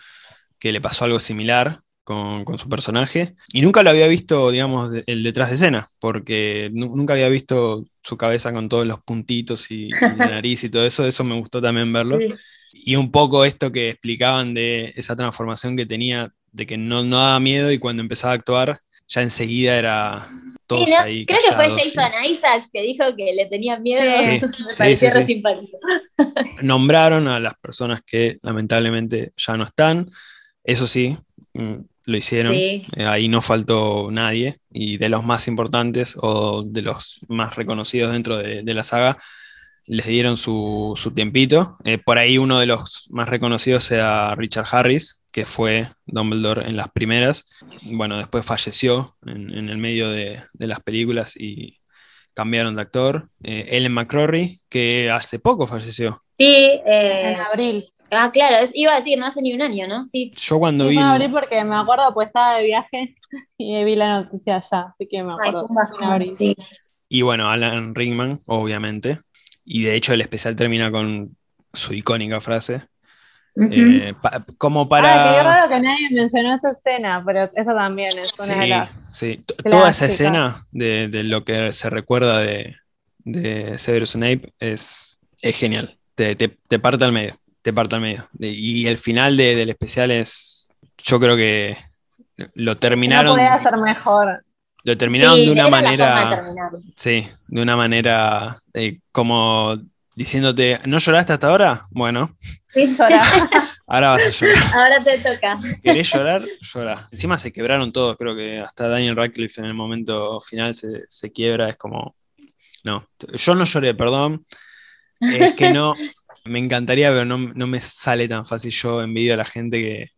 que le pasó algo similar con, con su personaje. Y nunca lo había visto, digamos, el detrás de escena, porque nu- nunca había visto su cabeza con todos los puntitos y, y la nariz y todo eso. Eso me gustó también verlo. sí. Y un poco esto que explicaban de esa transformación que tenía, de que no, no daba miedo y cuando empezaba a actuar, ya enseguida era todos Sí, ¿no? ahí. Creo que fue Jason Isaacs que dijo que le tenía miedo. Sí, me sí, pareció sí, re sí. simpático. Nombraron a las personas que lamentablemente ya no están. Eso sí, mm, lo hicieron. Sí. Eh, Ahí no faltó nadie. Y de los más importantes o de los más reconocidos dentro de, de la saga, les dieron su, su tiempito. Eh, por ahí uno de los más reconocidos sea Richard Harris, que fue Dumbledore en las primeras. Bueno, después falleció en, en el medio de, de las películas y cambiaron de actor. Eh, Ellen McCrory, que hace poco falleció. Sí, eh, En abril. ah, claro, es- iba a decir, no hace ni un año, ¿no? Sí. Yo cuando Sí, vi... en abril porque me acuerdo, pues estaba de viaje y vi la noticia allá, así que me Ay, acuerdo. fue un En bajón, abril. sí. Y bueno, Alan Rickman, obviamente. Y de hecho el especial termina con su icónica frase. Ujú. eh, pa- como Ah, qué para... raro que nadie mencionó esa escena, pero esa también es una de Sí, las. sí. T- Toda esa clásicas. escena de, de lo que se recuerda de, de Severus Snape es, es genial. Te, te, te parte al medio. Te parte al medio. De- y el final de- del especial es. Yo creo que lo No terminaron. podía ser mejor. Lo terminaron Sí, de una de manera. terminarlo. Sí, de una manera eh, como diciéndote, ¿no lloraste hasta ahora? Bueno, Sí. Llora. ahora vas a llorar. Ahora te toca. ¿Querés llorar? Llora. Encima se quebraron todos, creo que hasta Daniel Radcliffe en el momento final se, se quiebra, es como, no, yo no lloré, perdón, es que no, me encantaría, pero no, no me sale tan fácil, yo envidio a la gente que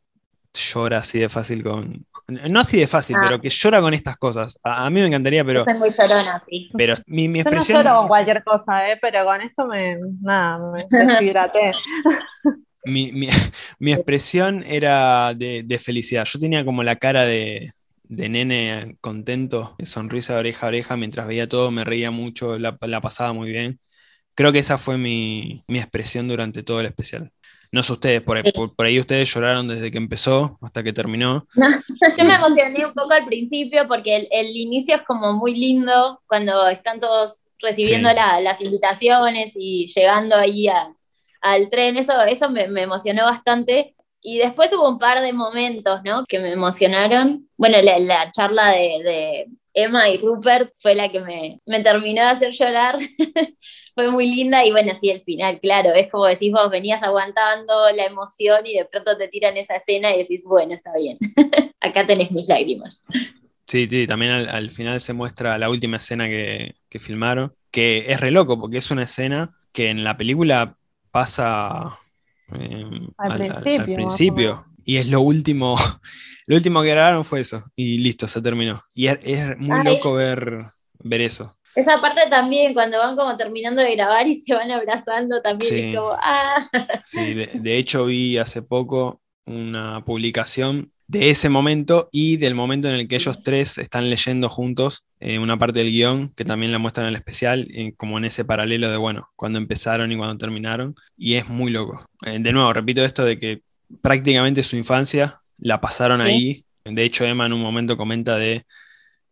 llora así de fácil con, no así de fácil, Ah. pero que llora con estas cosas. A, a mí me encantaría, pero, Soy muy llorona, sí. pero mi, mi Yo no expresión... lloro con cualquier cosa, ¿eh? pero con esto me. Nada, me deshidraté. mi, mi- mi expresión era de, de felicidad. Yo tenía como la cara de, de nene contento, sonrisa de oreja a oreja, mientras veía todo, me reía mucho, la, la pasaba muy bien. Creo que esa fue mi, mi expresión durante todo el especial. No sé ustedes, por, ahí- por- por ahí ustedes lloraron desde que empezó hasta que terminó. Yo me emocioné un poco al principio porque el, el inicio es como muy lindo cuando están todos recibiendo Sí. la- las invitaciones y llegando ahí a- al tren. Eso, eso me, me emocionó bastante. Y después hubo un par de momentos, ¿no? Que me emocionaron. Bueno, la, la charla de, de Emma y Rupert fue la que me, me terminó de hacer llorar. fue muy linda y bueno, sí, el final, claro, es como decís vos, venías aguantando la emoción y de pronto te tiran esa escena y decís, bueno, está bien, acá tenés mis lágrimas. Sí, sí, también al, al final se muestra la última escena que, que filmaron, que es re loco, porque es una escena que en la película pasa eh, Al principio, y es lo último, lo último que grabaron fue eso, y listo, se terminó. Y es, es muy Ay. loco ver, ver eso. Esa parte también, cuando van como terminando de grabar y se van abrazando, también Sí. es como, ah, Sí, de, de hecho vi hace poco una publicación de ese momento y del momento en el que ellos tres están leyendo juntos eh, una parte del guion, que también la muestran en el especial, eh, como en ese paralelo de, bueno, cuando empezaron y cuando terminaron, y es muy loco. Eh, de nuevo, repito esto de que prácticamente su infancia la pasaron ahí. De hecho, Emma en un momento comenta de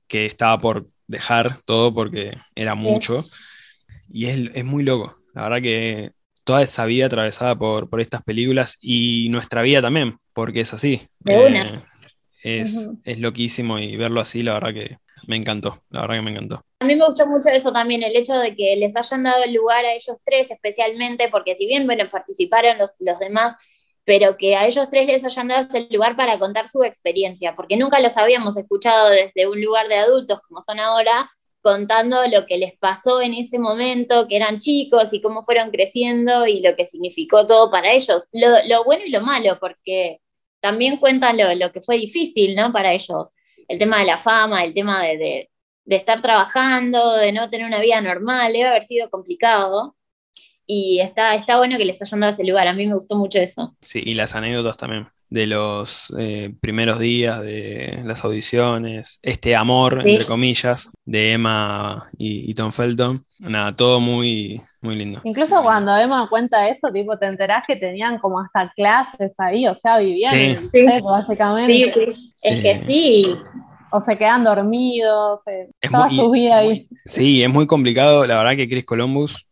que estaba por dejar todo porque era mucho. Y es, es muy loco. La verdad que toda esa vida atravesada por, por, estas películas y nuestra vida también, porque es así. Eh, es, es, loquísimo y verlo así, la verdad que me encantó, la verdad que me encantó. A mí me gustó mucho eso también, el hecho de que les hayan dado el lugar a ellos tres especialmente, porque si bien, bueno, participaron los, los demás, pero que a ellos tres les hayan dado ese lugar para contar su experiencia, porque nunca los habíamos escuchado desde un lugar de adultos como son ahora, contando lo que les pasó en ese momento, que eran chicos y cómo fueron creciendo y lo que significó todo para ellos, lo, bueno y lo malo, porque también cuentan lo, que fue difícil, ¿no? Para ellos, el tema de la fama, el tema de, de, estar trabajando, de no tener una vida normal, debe haber sido complicado. Y está, está bueno que les hayan dado ese lugar, a mí me gustó mucho eso. Sí, y las anécdotas también de los eh, primeros días de las audiciones, este amor, entre comillas, de Emma y, Tom Felton. Nada, todo muy, muy lindo. Incluso cuando Emma cuenta eso, tipo, te enterás que tenían como hasta clases ahí, o sea, vivían en el set, básicamente. Sí, sí. Es que eh, sí. O se quedan dormidos, eh, toda su vida ahí. Sí, es muy complicado. La verdad que Chris Columbus,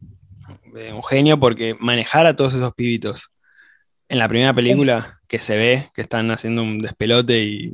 un genio, porque manejar a todos esos pibitos en la primera película que se ve que están haciendo un despelote y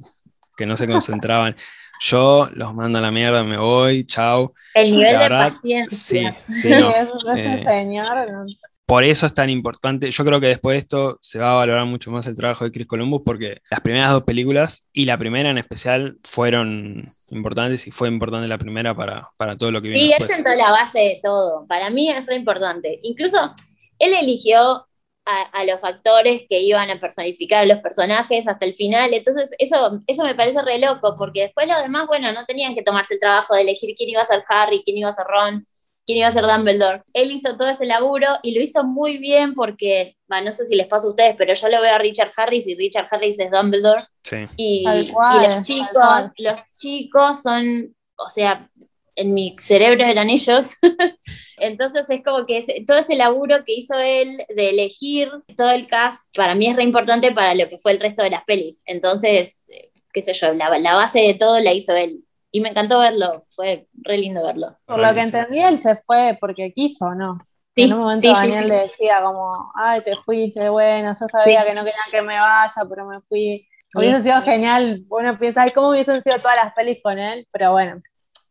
que no se concentraban. Yo los mando a la mierda, me voy, chao. El nivel de paciencia. Sí, sí. Eh, señor. Por eso es tan importante. Yo creo que después de esto se va a valorar mucho más el trabajo de Chris Columbus porque las primeras dos películas y la primera en especial fueron importantes y fue importante la primera para, para todo lo que vino sí, él sentó la base de todo. Para mí es re importante. Incluso él eligió a, los actores que iban a personificar a los personajes hasta el final. Entonces, eso, eso me parece re loco, porque después los demás, bueno, no tenían que tomarse el trabajo de elegir quién iba a ser Harry, quién iba a ser Ron, quién iba a ser Dumbledore. Él hizo todo ese laburo y lo hizo muy bien porque, no sé si les pasa a ustedes, pero yo lo veo a Richard Harris y Richard Harris es Dumbledore. Sí. Y, y los chicos, los chicos son, o sea, en mi cerebro eran ellos. Entonces es como que todo ese laburo que hizo él de elegir todo el cast, para mí es re importante para lo que fue el resto de las pelis. Entonces, eh, qué sé yo, la, base de todo la hizo él. Y me encantó verlo, fue re lindo verlo. Por lo que entendí, él se fue porque quiso, ¿no? en un momento Daniel le decía como, ay, te fuiste, bueno, yo sabía que no querían que me vaya, pero me fui. Hubiese sido genial, uno piensa, ay, ¿cómo hubiesen sido todas las pelis con él? Pero bueno,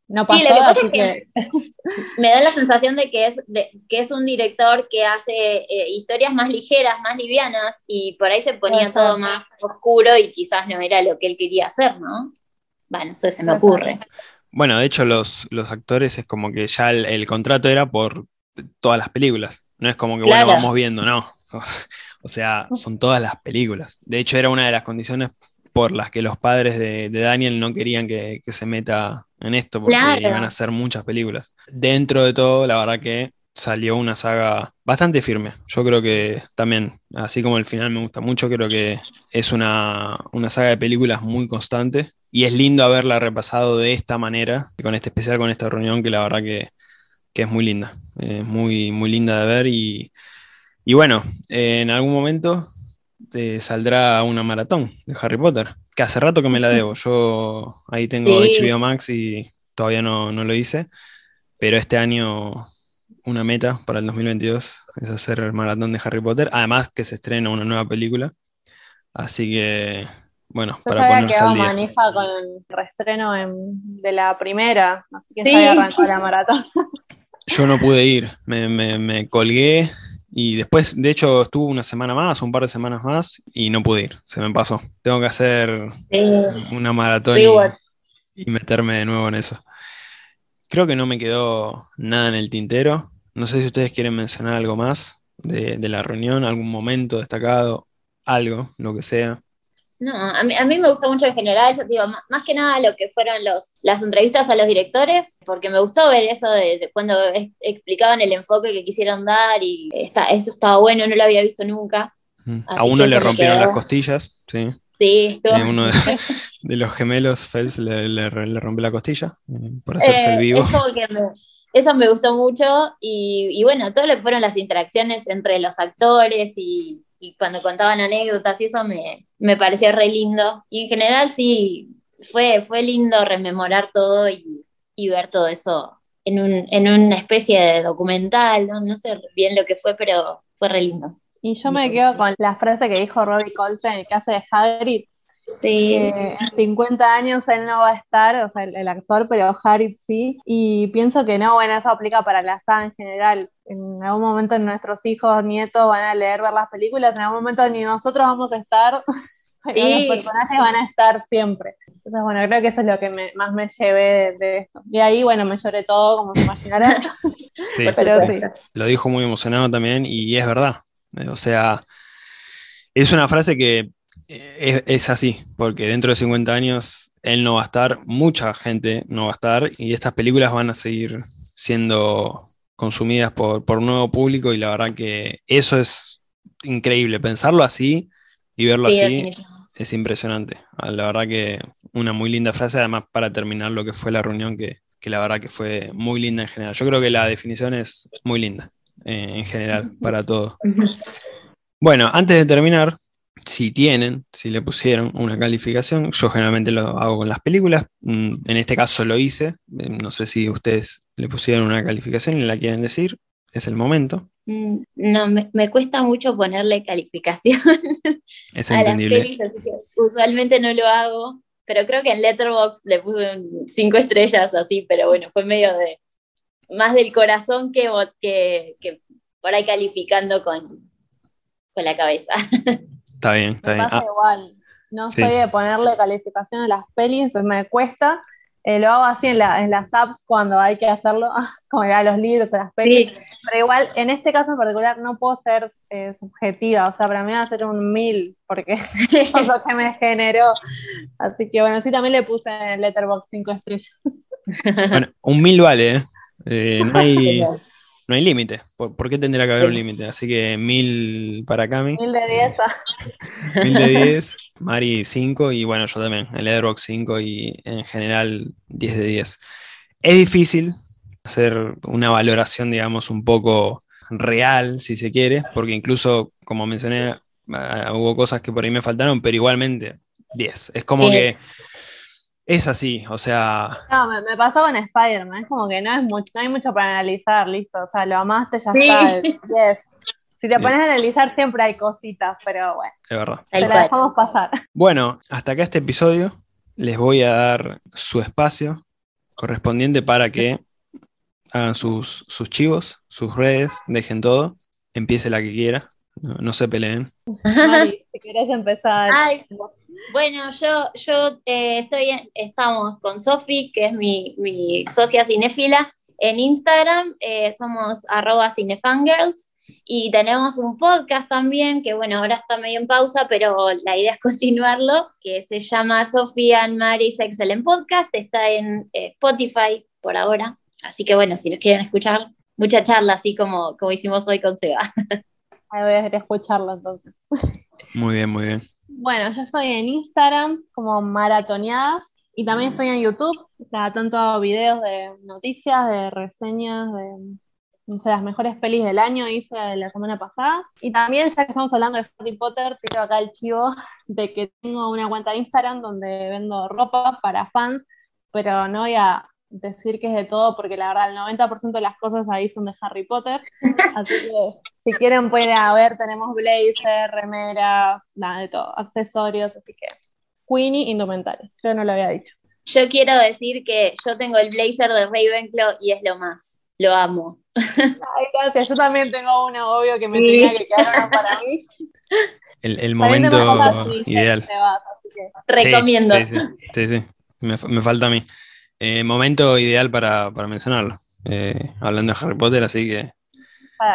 no pasó, que me da la sensación de que es, que es un director que hace eh, historias más ligeras, más livianas, y por ahí se ponía todo más oscuro y quizás no era lo que él quería hacer, ¿no? Bueno, eso se me ocurre. Bueno, de hecho, los, los actores es como que ya el, contrato era por todas las películas. No es como que, bueno, vamos viendo, no. o sea, son todas las películas. De hecho, era una de las condiciones por las que los padres de, Daniel no querían que, se meta en esto, porque iban a hacer muchas películas. Dentro de todo, la verdad que salió una saga bastante firme. Yo creo que también, así como el final me gusta mucho, creo que es una, saga de películas muy constante y es lindo haberla repasado de esta manera, con este especial, con esta reunión, que la verdad que, es muy linda, es muy, muy linda de ver y, y bueno, en algún momento saldrá una maratón de Harry Potter, que hace rato que me la debo. Yo ahí tengo HBO Max y todavía no, lo hice, pero este año una meta para el 2022 es hacer el maratón de Harry Potter, además que se estrena una nueva película. Así que, bueno, para ponerse al día. manija con el reestreno de la primera, así que se arrancó la maratón. Yo no pude ir, me, me colgué y después, de hecho, estuvo una semana más, un par de semanas más, y no pude ir, se me pasó. Tengo que hacer una maratón y, meterme de nuevo en eso. Creo que no me quedó nada en el tintero. No sé si ustedes quieren mencionar algo más de, de la reunión, algún momento destacado, algo, lo que sea. No, a mí, a mí, me gustó mucho en general, yo digo, más, que nada lo que fueron los, las entrevistas a los directores, porque me gustó ver eso de, cuando explicaban el enfoque que quisieron dar y está, eso estaba bueno, no lo había visto nunca. A uno le rompieron las costillas, sí. Sí, eh, uno de, los gemelos, Phelps, le, le, rompió la costilla eh, por hacerse el vivo. Eso me gustó mucho y, y, bueno, todo lo que fueron las interacciones entre los actores y, y cuando contaban anécdotas y eso me, me parecía re lindo. Y en general sí, fue, fue lindo rememorar todo y, y ver todo eso en, un, en, una especie de documental, ¿no? no sé bien lo que fue, pero fue re lindo. Y yo me quedo con la frase que dijo Robbie Coltrane en el caso de Hagrid. Sí. Que en 50 años él no va a estar, o sea, el, actor, pero Hagrid sí. Y pienso que no, bueno, eso aplica para la saga en general. En algún momento nuestros hijos, nietos van a leer, ver las películas, en algún momento ni nosotros vamos a estar, pero los personajes van a estar siempre. Entonces, bueno, creo que eso es lo que más me llevé de, esto. Y ahí, bueno, me lloré todo, como se imaginarán. sí, pero sí. Lo dijo muy emocionado también y es verdad. O sea, es una frase que eh, es, así, porque dentro de 50 años él no va a estar, mucha gente no va a estar, y estas películas van a seguir siendo consumidas por, un nuevo público, y la verdad que eso es increíble, pensarlo así y verlo así es impresionante. Ah, la verdad que una muy linda frase, además para terminar lo que fue la reunión, que, la verdad que fue muy linda en general. Yo creo que la definición es muy linda. Eh, en general para todo. Bueno, antes de terminar, si tienen, si le pusieron una calificación, yo generalmente lo hago con las películas, mm, en este caso lo hice, eh, no sé si ustedes le pusieron una calificación y la quieren decir, es el momento. Mm, no, me, cuesta mucho ponerle calificación. Es entendible. usualmente no lo hago, pero creo que en Letterboxd le puse cinco estrellas así, pero bueno, fue medio de más del corazón que, que, que por ahí calificando con, con la cabeza. Está bien, está me bien. Pasa ah. igual. No soy de ponerle calificación a las pelis, me cuesta. Eh, lo hago así en, la, en, las apps cuando hay que hacerlo, como a los libros, a las pelis. Pero igual, en este caso en particular, no puedo ser eh, subjetiva. O sea, para mí va a ser un mil, porque es lo que me generó. Así que bueno, sí, también le puse en Letterboxd cinco estrellas. Bueno, un mil vale, ¿eh? Eh, no hay, no hay límite. ¿Por, qué tendría que haber un límite? Así que mil para Cami. Mil de diez. mil de diez. Mari cinco y bueno, yo también. El Edrock cinco y en general diez de diez. Es difícil hacer una valoración, digamos, un poco real, si se quiere, porque incluso, como mencioné, ah, hubo cosas que por ahí me faltaron, pero igualmente 10. Es como que es así, o sea. No, me, pasó con Spider-Man, es como que no, es mucho, no hay mucho para analizar, listo. O sea, lo amaste, ya está. Yes. Si te pones a analizar, siempre hay cositas, pero bueno. Es verdad. Te la dejamos pasar. Bueno, hasta acá este episodio. Les voy a dar su espacio correspondiente para que hagan sus, sus chivos, sus redes, dejen todo. Empiece la que quiera. No, se peleen. si querés empezar. Bueno, yo, yo eh, estoy, estamos con Sofi, que es mi, mi socia cinéfila. En Instagram eh, somos arroba cinefangirls y tenemos un podcast también, que bueno, ahora está medio en pausa, pero la idea es continuarlo, que se llama Sofía and Mary's Excellent Podcast, está en eh, Spotify por ahora. Así que bueno, si nos quieren escuchar, mucha charla, así como, como hicimos hoy con Seba. Ahí voy a escucharlo entonces. Muy bien, muy bien. Bueno, yo estoy en Instagram como maratoneadas y también estoy en YouTube. Cada tanto videos de noticias, de reseñas, de las mejores pelis del año hice la semana pasada. Y también, ya que estamos hablando de Harry Potter, tiro acá el chivo de que tengo una cuenta de Instagram donde vendo ropa para fans, pero no voy a decir que es de todo, porque la verdad el 90% de las cosas ahí son de Harry Potter. Así que si quieren pueden ver, tenemos blazer, remeras, nada de todo, accesorios, así que Queenie indumentaria, creo que no lo había dicho. Yo quiero decir que yo tengo el blazer de Ravenclaw y es lo más, lo amo. Ay, gracias, yo también tengo uno obvio que me tenía que quedar para mí. El, momento ideal. Recomiendo. Sí, sí, sí, Me, me falta a mí. Eh, momento ideal para, mencionarlo. Eh, hablando de Harry Potter, así que.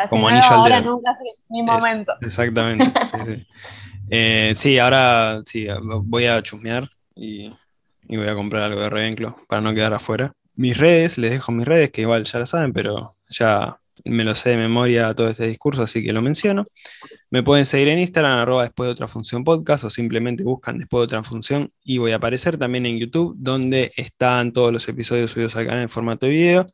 Como anillo al dedo. Nunca mi momento. exactamente. Eh, sí, ahora sí, voy a chusmear y, voy a comprar algo de Ravenclaw para no quedar afuera. Mis redes, les dejo mis redes, que igual ya la saben, pero ya me lo sé de memoria todo este discurso, así que lo menciono. Me pueden seguir en Instagram, arroba después de otra función podcast, o simplemente buscan después de otra función y voy a aparecer también en YouTube, donde están todos los episodios subidos al canal en formato de video.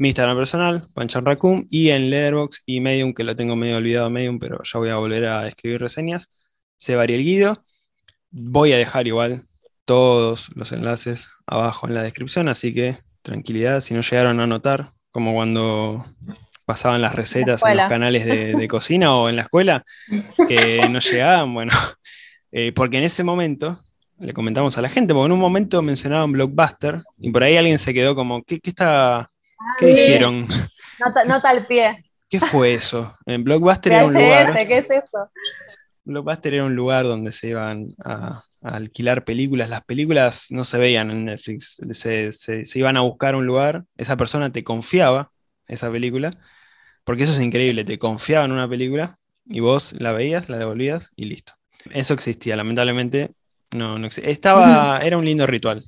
Mi Instagram personal, Panchan Raccoon, y en Letterboxd y Medium, que lo tengo medio olvidado Medium, pero ya voy a volver a escribir reseñas. Se varía el guido. Voy a dejar igual todos los enlaces abajo en la descripción, así que tranquilidad, si no llegaron a notar, como cuando pasaban las recetas en, los canales de, cocina o en la escuela, que no llegaban, bueno, eh, porque en ese momento le comentamos a la gente, porque en un momento mencionaban Blockbuster y por ahí alguien se quedó como, ¿qué, está, qué dijeron? Nota, al pie. ¿Qué fue eso? En Blockbuster era un lugar... ¿Qué es eso? Blockbuster era un lugar donde se iban a, alquilar películas. Las películas no se veían en Netflix, se, se, iban a buscar un lugar, esa persona te confiaba esa película porque eso es increíble, te confiaba en una película y vos la veías, la devolvías y listo. Eso existía, lamentablemente no, no existía. Estaba, era un lindo ritual.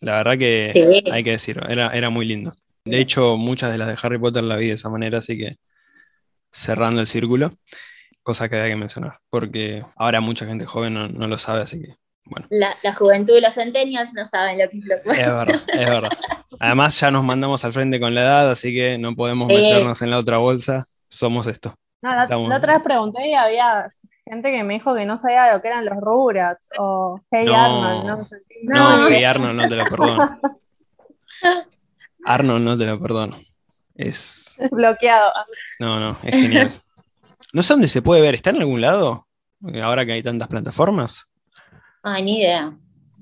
La verdad que hay que decirlo, era, era muy lindo. De hecho, muchas de las de Harry Potter la vi de esa manera, así que cerrando el círculo, cosa que había que mencionar, porque ahora mucha gente joven no, lo sabe, así que bueno. La, juventud y los centennials no saben lo que es lo Es verdad, es verdad. Además, ya nos mandamos al frente con la edad, así que no podemos meternos en la otra bolsa. Somos esto. la, otra vez pregunté y había gente que me dijo que no sabía lo que eran los Rugrats o Hey Arnold. No, no, Hey Arnold no te lo perdono. Arnold no te lo perdono. Es... bloqueado. No, no, es genial. No sé dónde se puede ver. ¿Está en algún lado? Ahora que hay tantas plataformas. Ah, ni idea.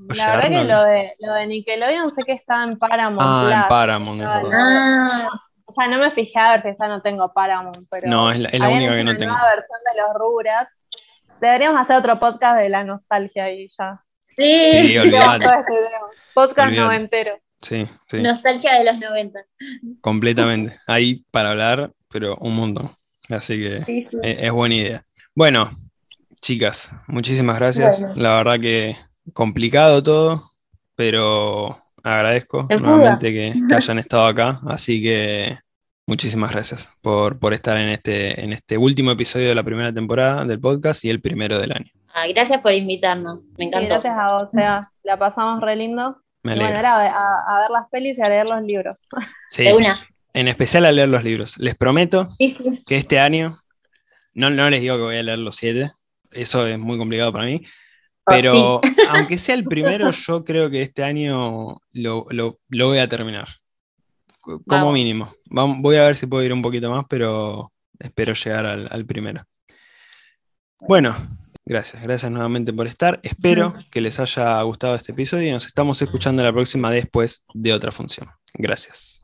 La verdad que lo de, lo de Nickelodeon sé que está en Paramount. Ah, en Paramount. Ah, o sea, no me fijé a ver si está no tengo Paramount, pero. No, es la, es la única que no tengo. nueva versión de los Rugrats. Deberíamos hacer otro podcast de la nostalgia y ya. Sí, sí olvidate. Podcast noventero. Sí, sí. Nostalgia de los 90. Completamente. Ahí para hablar, pero un montón. Así que Es, buena idea. Bueno, chicas, muchísimas gracias. La verdad que complicado todo, pero agradezco nuevamente que, hayan estado acá. Así que muchísimas gracias por, por, estar en este, en este último episodio de la primera temporada del podcast y el primero del año. gracias por invitarnos, me encantó. gracias a vos, o sea, la pasamos re lindo. Me bueno, era a, ver las pelis y a leer los libros. Sí, una. en especial a leer los libros. Les prometo que este año, no, no les digo que voy a leer los siete, eso es muy complicado para mí, ah, pero aunque sea el primero, yo creo que este año lo, voy a terminar. Como mínimo. voy a ver si puedo ir un poquito más, pero espero llegar al primero. Bueno, Gracias, gracias nuevamente por estar. Espero que les haya gustado este episodio y nos estamos escuchando la próxima después de otra función. Gracias.